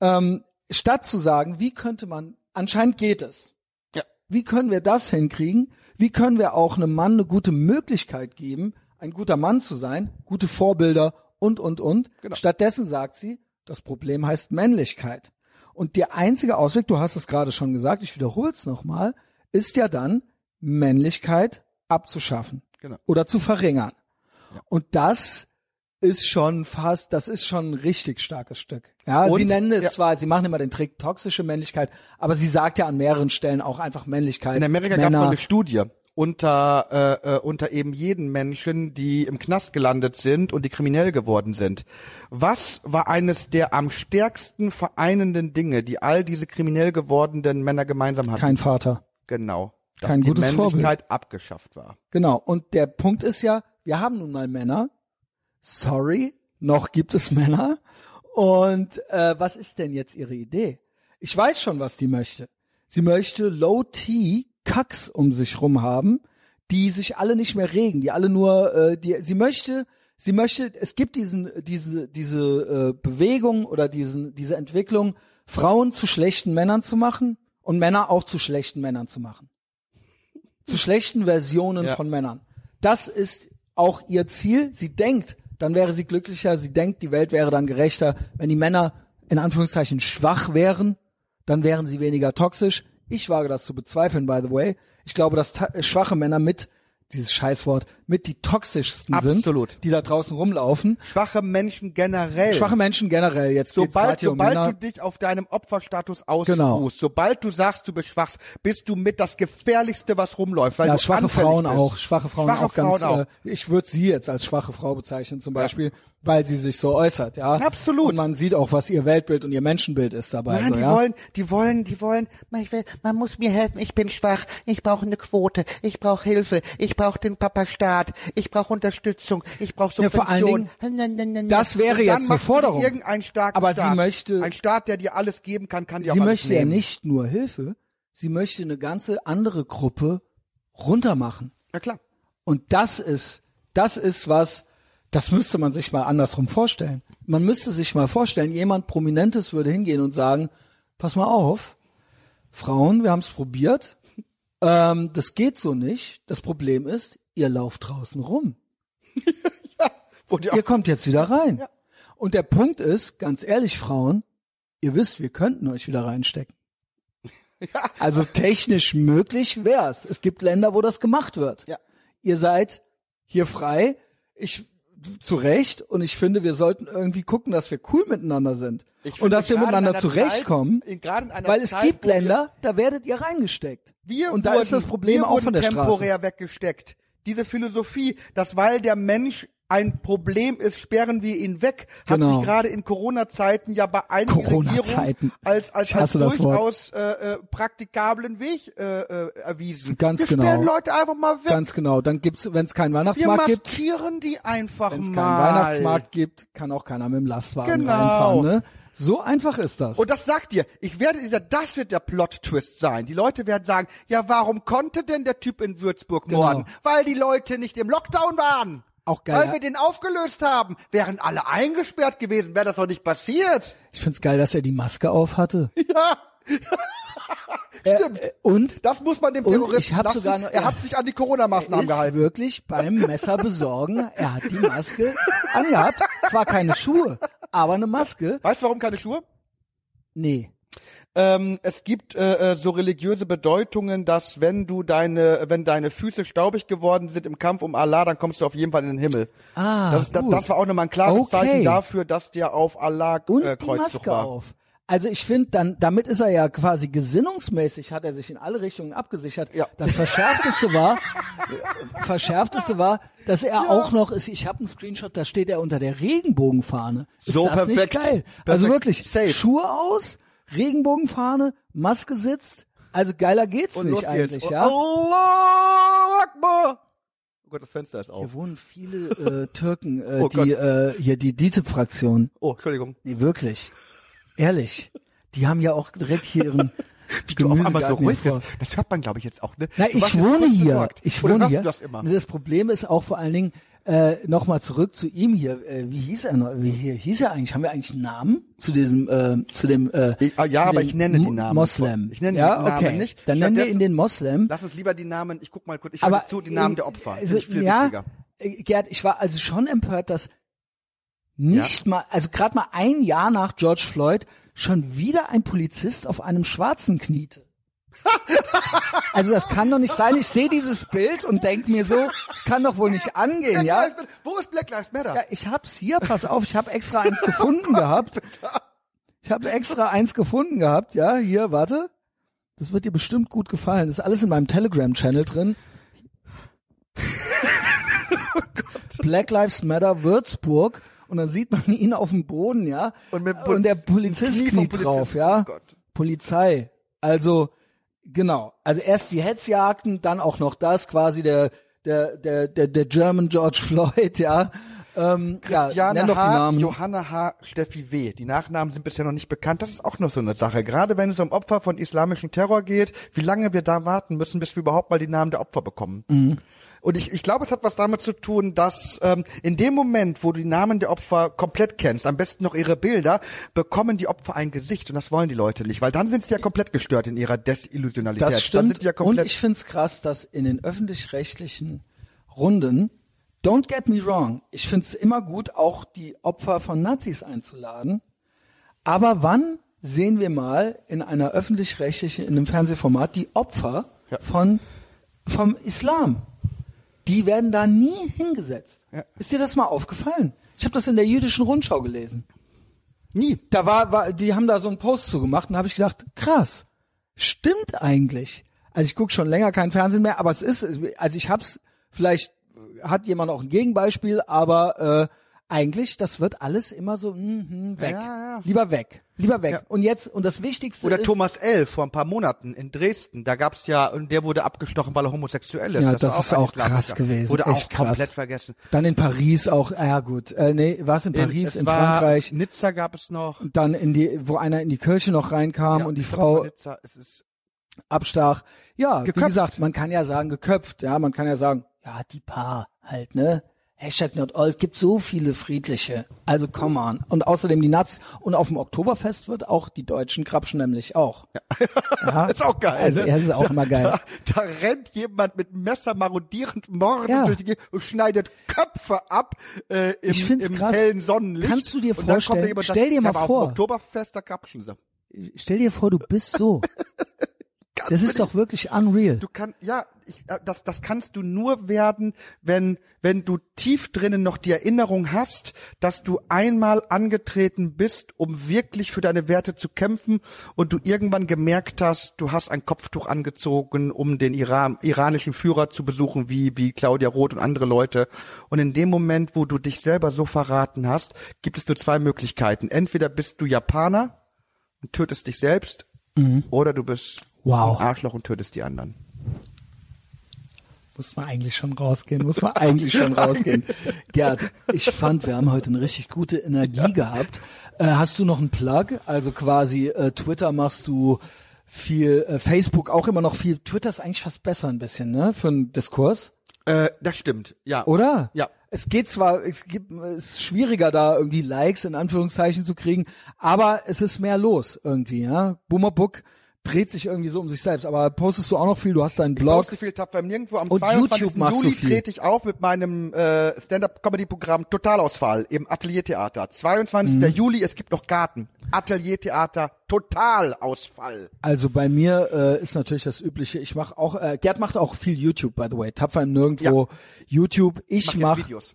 ähm, statt zu sagen, wie könnte man, anscheinend geht es. Ja. Wie können wir das hinkriegen? Wie können wir auch einem Mann eine gute Möglichkeit geben, ein guter Mann zu sein, gute Vorbilder und, und, und. Genau. Stattdessen sagt sie, das Problem heißt Männlichkeit. Und der einzige Ausweg, du hast es gerade schon gesagt, ich wiederhole es nochmal, ist ja dann, Männlichkeit abzuschaffen Genau. oder zu verringern. Und das ist schon fast, das ist schon ein richtig starkes Stück. Ja, Und- sie nennen es ja. zwar, sie machen immer den Trick toxische Männlichkeit, aber sie sagt ja an mehreren Stellen auch einfach Männlichkeit. In Amerika gab es mal eine Studie unter äh, äh, unter eben jeden Menschen, die im Knast gelandet sind und die kriminell geworden sind. Was war eines der am stärksten vereinenden Dinge, die all diese kriminell gewordenen Männer gemeinsam hatten? Kein Vater. genau, dass kein die gutes Männlichkeit abgeschafft war. Genau. Und der Punkt ist ja, wir haben nun mal Männer. Sorry, noch gibt es Männer. Und äh, was ist denn jetzt ihre Idee? Ich weiß schon, was die möchte. Sie möchte Low-T Kacks um sich rum haben, die sich alle nicht mehr regen, die alle nur, äh, die, sie möchte, sie möchte, es gibt diesen, diese, diese äh, Bewegung oder diesen, diese Entwicklung, Frauen zu schlechten Männern zu machen und Männer auch zu schlechten Männern zu machen zu schlechten Versionen Ja. von Männern. Das ist auch ihr Ziel. Sie denkt, dann wäre sie glücklicher. Sie denkt, die Welt wäre dann gerechter. Wenn die Männer in Anführungszeichen schwach wären, dann wären sie weniger toxisch. Ich wage das zu bezweifeln, by the way. Ich glaube, dass äh, schwache Männer mit, dieses Scheißwort, mit die toxischsten Absolut. sind, die da draußen rumlaufen. Schwache Menschen generell. Schwache Menschen generell. Jetzt Sobald, um sobald Männer. du dich auf deinem Opferstatus ausruhst, Genau. sobald du sagst, du bist schwach, bist du mit das gefährlichste, was rumläuft. Weil ja, du schwache Frauen bist. auch, schwache Frauen Schwache auch ganz. Frauen auch. Äh, ich würde sie jetzt als schwache Frau bezeichnen zum Beispiel, weil sie sich so äußert, ja. Absolut. Und man sieht auch, was ihr Weltbild und ihr Menschenbild ist dabei. Nein, so, die ja? wollen, die wollen, die wollen, man, will, man muss mir helfen, ich bin schwach, ich brauche eine Quote, ich brauche Hilfe, ich brauche den Papa-Staat, ich brauche Unterstützung, ich brauche Ja, vor allen das wäre jetzt eine Forderung. Irgendeinen starken Aber sie Staat. möchte- ein Staat, der dir alles geben kann, kann dir Sie auch alles möchte ja nehmen. nicht nur Hilfe, sie möchte eine ganze andere Gruppe runtermachen. Ja klar. Und das ist, das ist was, das müsste man sich mal andersrum vorstellen. Man müsste sich mal vorstellen, jemand Prominentes würde hingehen und sagen, pass mal auf, Frauen, wir haben es probiert, ähm, das geht so nicht. Das Problem ist, ihr lauft draußen rum. Ja Ihr kommt jetzt wieder rein. Und der Punkt ist, ganz ehrlich, Frauen, ihr wisst, wir könnten euch wieder reinstecken. ja. Also technisch möglich wär's. Es gibt Länder, wo das gemacht wird. Ja. Ihr seid hier frei. Ich zu Recht und ich finde, wir sollten irgendwie gucken, dass wir cool miteinander sind Ich und dass wir miteinander zurechtkommen, weil es Zeit, gibt Länder, da werdet ihr reingesteckt. Wir und da wurden, ist das Problem auch von der Straße. temporär weggesteckt. Diese Philosophie, dass weil der Mensch ein Problem ist, sperren wir ihn weg, hat Genau. sich gerade in Corona-Zeiten ja bei einigen. Regierungen als, als, als durchaus äh, äh, praktikablen Weg äh, äh, erwiesen. Ganz wir genau. sperren Leute einfach mal weg. Ganz genau. Dann gibt's, wenn es keinen wir Weihnachtsmarkt gibt, maskieren die einfach wenn es mal. keinen Weihnachtsmarkt gibt, kann auch keiner mit dem Lastwagen Genau. reinfahren. Ne? So einfach ist das. Und das sagt dir, ich werde, das wird der Plot-Twist sein. Die Leute werden sagen, ja, warum konnte denn der Typ in Würzburg Genau. morden? Weil die Leute nicht im Lockdown waren. Auch geil. Weil wir den aufgelöst haben. Wären alle eingesperrt gewesen, wäre das doch nicht passiert. ich find's geil, dass er die Maske auf hatte. Ja. Stimmt. Äh, und das muss man dem Terroristen lassen. sogar er ja. hat sich an die Corona-Maßnahmen gehalten. wirklich beim Messer besorgen. Er hat die Maske angehabt. Zwar keine Schuhe, aber eine Maske. Weißt du, warum keine Schuhe? Nee. Ähm, es gibt äh, äh, so religiöse Bedeutungen, dass wenn du deine, wenn deine Füße staubig geworden sind im Kampf um Allah, dann kommst du auf jeden Fall in den Himmel. Ah, das, das, gut. das war auch nochmal ein klares Okay. Zeichen dafür, dass der auf Allah Und äh, die Kreuzzug Maske war. auf. Also ich finde, dann damit ist er ja quasi gesinnungsmäßig, hat er sich in alle Richtungen abgesichert. Ja. Das verschärfteste war, äh, verschärfteste war, dass er auch noch ist. Ich habe einen Screenshot, da steht er unter der Regenbogenfahne. Ist So das perfekt. nicht geil? Also Perfekt. wirklich Safe. Schuhe aus, Regenbogenfahne, Maske sitzt. Also geiler geht's Und nicht eigentlich, geht's. ja? Allah Akbar. Oh Gott, das Fenster ist auf. Hier wohnen viele äh, Türken, äh, Oh die äh, hier die DITIB-Fraktion. Oh, Entschuldigung. Nee, wirklich. Ehrlich. Die haben ja auch direkt hier ihren Wie du auf einmal so ruhig bist. Das hört man, glaube ich, jetzt auch, ne? Na, Du ich wohne hier. besorgt. Ich wohne hier. Du das immer? Das Problem ist auch vor allen Dingen äh, nochmal zurück zu ihm hier. Äh, wie hieß er noch? Wie hier, hieß er eigentlich? Haben wir eigentlich einen Namen zu diesem äh, zu dem äh, Ich- ah, ja, aber ich nenne die Mo- Namen. Moslem. Ich nenne ja, die Namen okay. nicht. Dann nennen wir ihn den Moslem. Lass uns lieber die Namen, ich guck mal kurz, ich aber zu, die Namen der Opfer. Also, ja, wichtiger. äh, Gerd, ich war also schon empört, dass nicht mal, also gerade mal ein Jahr nach George Floyd schon wieder ein Polizist auf einem Schwarzen kniete. Also das kann doch nicht sein. Ich sehe dieses Bild und denke mir so, das kann doch wohl nicht angehen, Black ja? Lives. Wo ist Black Lives Matter? Ja, ich hab's hier, pass auf, ich habe extra eins gefunden gehabt. Ich habe extra eins gefunden gehabt, ja, hier, warte. Das wird dir bestimmt gut gefallen. Das ist alles in meinem Telegram-Channel drin. Black Lives Matter Würzburg und dann sieht man ihn auf dem Boden, ja. Und mit und der Poliz- Polizist kniet drauf, ja. Oh Gott. Polizei. Also genau. Also erst die Hetzjagden, dann auch noch das quasi der der der der, der German George Floyd, ja. Ähm, ja, Christiane die H.. Johanna H., Steffi W. Die Nachnamen sind bisher noch nicht bekannt. Das ist auch noch so eine Sache. Gerade wenn es um Opfer von islamischem Terror geht, wie lange wir da warten müssen, bis wir überhaupt mal die Namen der Opfer bekommen. Mhm. Und ich, ich glaube, es hat was damit zu tun, dass ähm, in dem Moment, wo du die Namen der Opfer komplett kennst, am besten noch ihre Bilder, bekommen die Opfer ein Gesicht. Und das wollen die Leute nicht, weil dann sind sie ja komplett gestört in ihrer Desillusionalität. Das stimmt. ja und ich find's krass, dass in den öffentlich-rechtlichen Runden, don't get me wrong, ich find's immer gut, auch die Opfer von Nazis einzuladen. Aber wann sehen wir mal in einer öffentlich-rechtlichen, in einem Fernsehformat, die Opfer Ja. von, vom Islam? Die werden da nie hingesetzt. Ja. Ist dir das mal aufgefallen? Ich habe das in der jüdischen Rundschau gelesen. nie. Da war, war die haben da so einen Post zu gemacht und habe ich gedacht, krass, stimmt eigentlich. Also ich gucke schon länger kein Fernsehen mehr, aber es ist, also ich hab's, vielleicht hat jemand auch ein Gegenbeispiel, aber äh, eigentlich, das wird alles immer so mm, mm, weg. Ja, ja. Lieber weg. Lieber weg. Ja. Und jetzt, und das Wichtigste Oder ist. Thomas L. vor ein paar Monaten in Dresden. Da gab's ja, und der wurde abgestochen, weil er homosexuell ist. Ja, war das ist auch krass gewesen. Wurde Echt auch krass. komplett vergessen. Dann in Paris auch, ah, ja gut, äh, nee, war es in Paris, es in war, Frankreich, Nizza gab es noch. dann in die, wo einer in die Kirche noch reinkam und die Frau Nizza. Es ist, abstach. Ja, wie Geköpft. gesagt, man kann ja sagen geköpft, ja, man kann ja sagen, ja, die paar halt, ne? Hashtag not all. Es gibt so viele friedliche. Also come on. Und außerdem die Nazis. Und auf dem Oktoberfest wird auch die Deutschen krapschen nämlich auch. Ja. ist auch geil. Also, ne? ja, ist auch immer geil. Da, da rennt jemand mit Messer marodierend mordend Ja. durch die Gegend und schneidet Köpfe ab äh, im, Ich find's im krass. hellen Sonnenlicht. Kannst du dir vorstellen- da jemand, und stell dir mal ja, vor. Oktoberfest, da krapschen sie. Stell dir vor, du bist so. Das ist doch wirklich unreal. Du kannst, ja, ich, äh, das, das kannst du nur werden, wenn, wenn du tief drinnen noch die Erinnerung hast, dass du einmal angetreten bist, um wirklich für deine Werte zu kämpfen und du irgendwann gemerkt hast, du hast ein Kopftuch angezogen, um den Iran, iranischen Führer zu besuchen, wie, wie Claudia Roth und andere Leute. Und in dem Moment, wo du dich selber so verraten hast, gibt es nur zwei Möglichkeiten. Entweder bist du Japaner und tötest dich selbst, oder du bist Wow. Arschloch und tötest die anderen. Muss man eigentlich schon rausgehen, muss man eigentlich schon rausgehen. Gerd, ich fand, wir haben heute eine richtig gute Energie gehabt. Äh, hast du noch einen Plug? Also quasi äh, Twitter machst du viel, äh, Facebook auch immer noch viel. Twitter ist eigentlich fast besser ein bisschen, ne? Für einen Diskurs. Äh, das stimmt, ja. Oder? Ja. Es geht zwar, es gibt, es ist schwieriger da irgendwie Likes in Anführungszeichen zu kriegen, aber es ist mehr los irgendwie, ja. Boomer Book dreht sich irgendwie so um sich selbst, aber postest du auch noch viel, du hast deinen Ich Blog. poste viel tapfer nirgendwo. Am Und 22. YouTube machst du Juli trete ich auf mit meinem äh, Stand-Up-Comedy-Programm Totalausfall im Ateliertheater. 22. Mhm. Juli, es gibt noch Garten. Ateliertheater Totalausfall. Also bei mir äh, ist natürlich das übliche, ich mache auch, äh, Gerd macht auch viel YouTube, by the way, tapfer im Nirgendwo YouTube. Ich Mach mach, Videos.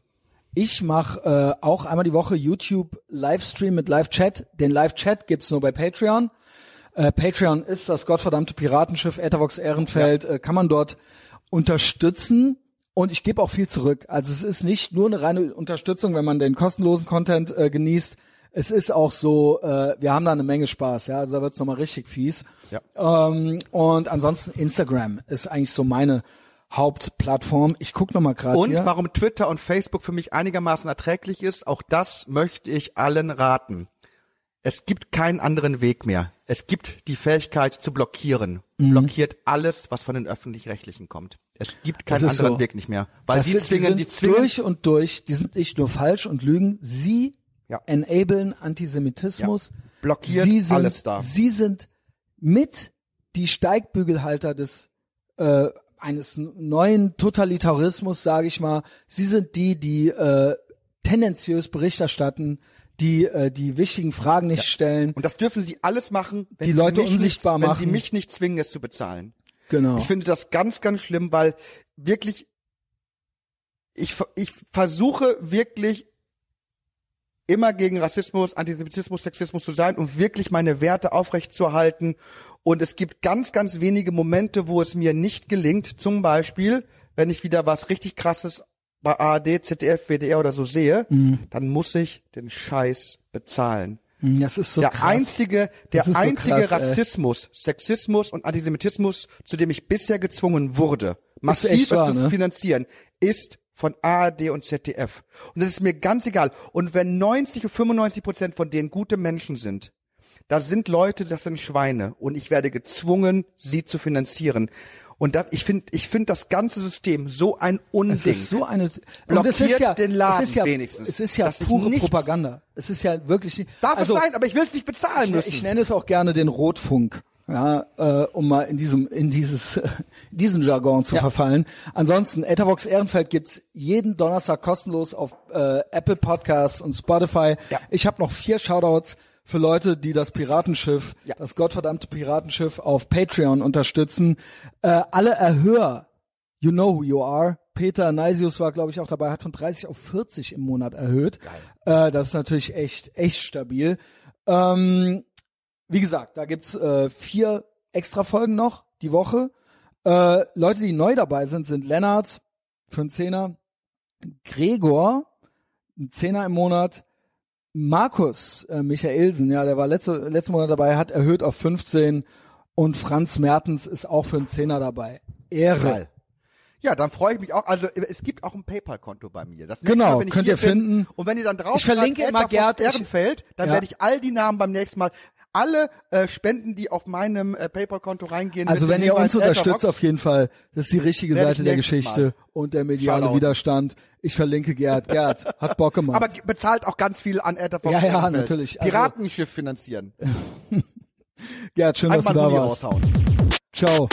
ich mach äh, auch einmal die Woche YouTube Livestream mit Live-Chat. Den Live-Chat gibt's nur bei Patreon. Äh, Patreon ist das gottverdammte Piratenschiff Ethervox Ehrenfeld, äh, kann man dort unterstützen. Und ich gebe auch viel zurück. Also es ist nicht nur eine reine Unterstützung, wenn man den kostenlosen Content äh, genießt. Es ist auch so, äh, wir haben da eine Menge Spaß, ja. Also da wird's nochmal richtig fies. Ja. Ähm, und ansonsten Instagram ist eigentlich so meine Hauptplattform. Ich guck noch mal gerade Und hier. warum Twitter und Facebook für mich einigermaßen erträglich ist, auch das möchte ich allen raten. Es gibt keinen anderen Weg mehr. Es gibt die Fähigkeit zu blockieren. Mhm. Blockiert alles, was von den öffentlich-rechtlichen kommt. Es gibt keinen ist anderen so. Weg nicht mehr. Weil Das sie sind- zwingen, die die zwingen, durch und durch. Die sind nicht nur falsch und lügen. Sie Ja. enablen Antisemitismus. Ja. Blockiert sie sind, alles da. Sie sind mit die Steigbügelhalter des äh, eines neuen Totalitarismus, sage ich mal. Sie sind die, die äh, tendenziös Bericht erstatten, die äh, die wichtigen Fragen nicht stellen. Und das dürfen sie alles machen, wenn Die sie Leute mich unsichtbar nicht, wenn sie machen. mich nicht zwingen, es zu bezahlen. Genau. Ich finde das ganz, ganz schlimm, weil wirklich, ich, ich versuche wirklich immer gegen Rassismus, Antisemitismus, Sexismus zu sein und wirklich meine Werte aufrechtzuerhalten. Und es gibt ganz, ganz wenige Momente, wo es mir nicht gelingt. Zum Beispiel, wenn ich wieder was richtig krasses bei ARD, ZDF, WDR oder so sehe, Mhm. dann muss ich den Scheiß bezahlen das ist so der krass. einzige, der ist so einzige krass, ey. Rassismus, Sexismus und Antisemitismus, zu dem ich bisher gezwungen wurde, massiv wahr, zu ne? finanzieren, ist von ARD und ZDF. Und das ist mir ganz egal. Und wenn 90 und 95 Prozent von denen gute Menschen sind, da sind Leute, das sind Schweine. Und ich werde gezwungen, sie zu finanzieren. Und da, ich finde, ich finde das ganze System so ein Unding. Es ist so eine und es Blockiert ist ja, den Laden es ist ja, wenigstens, Es ist ja pure nichts- Propaganda. Es ist ja wirklich nicht. Darf also, es sein, aber ich will es nicht bezahlen ich, müssen. ich nenne es auch gerne den Rotfunk. Ja, äh, um mal in diesem in dieses in diesen Jargon zu verfallen. Ansonsten Ethervox Ehrenfeld gibt's jeden Donnerstag kostenlos auf äh, Apple Podcasts und Spotify. Ja. Ich habe noch vier Shoutouts für Leute, die das Piratenschiff, Ja. das gottverdammte Piratenschiff auf Patreon unterstützen. Äh, alle Erhöher, you know who you are. Peter Neisius war, glaube ich, auch dabei, hat von 30 auf 40 im Monat erhöht. Äh, das ist natürlich echt, echt stabil. Ähm, wie gesagt, da gibt's äh, vier extra Folgen noch die Woche. Äh, Leute, die neu dabei sind, sind Lennart für einen Zehner, Gregor, ein Zehner im Monat, Markus äh, Michaelsen, ja, der war letzte, letzten Monat dabei, hat erhöht auf 15 und Franz Mertens ist auch für einen Zehner dabei. Ehre. Ja, dann freue ich mich auch. Also es gibt auch ein PayPal-Konto bei mir. Das Genau, Mal, wenn ich könnt ihr finden. Bin, und wenn ihr dann drauf Ich verlinke immer Gerd, Fox Ehrenfeld, dann Ja. werde ich all die Namen beim nächsten Mal, alle äh, Spenden, die auf meinem äh, PayPal-Konto reingehen. Also wenn ihr uns unterstützt, Etherbox, auf jeden Fall, das ist die richtige Seite der Geschichte Mal. und der mediale. Widerstand ich verlinke Gerd. Gerd hat Bock gemacht. Aber bezahlt auch ganz viel an Erta Ja, ja, natürlich. Also Piratenschiff finanzieren. Gerd, schön, Einmal dass du da warst. Raushauen. Ciao.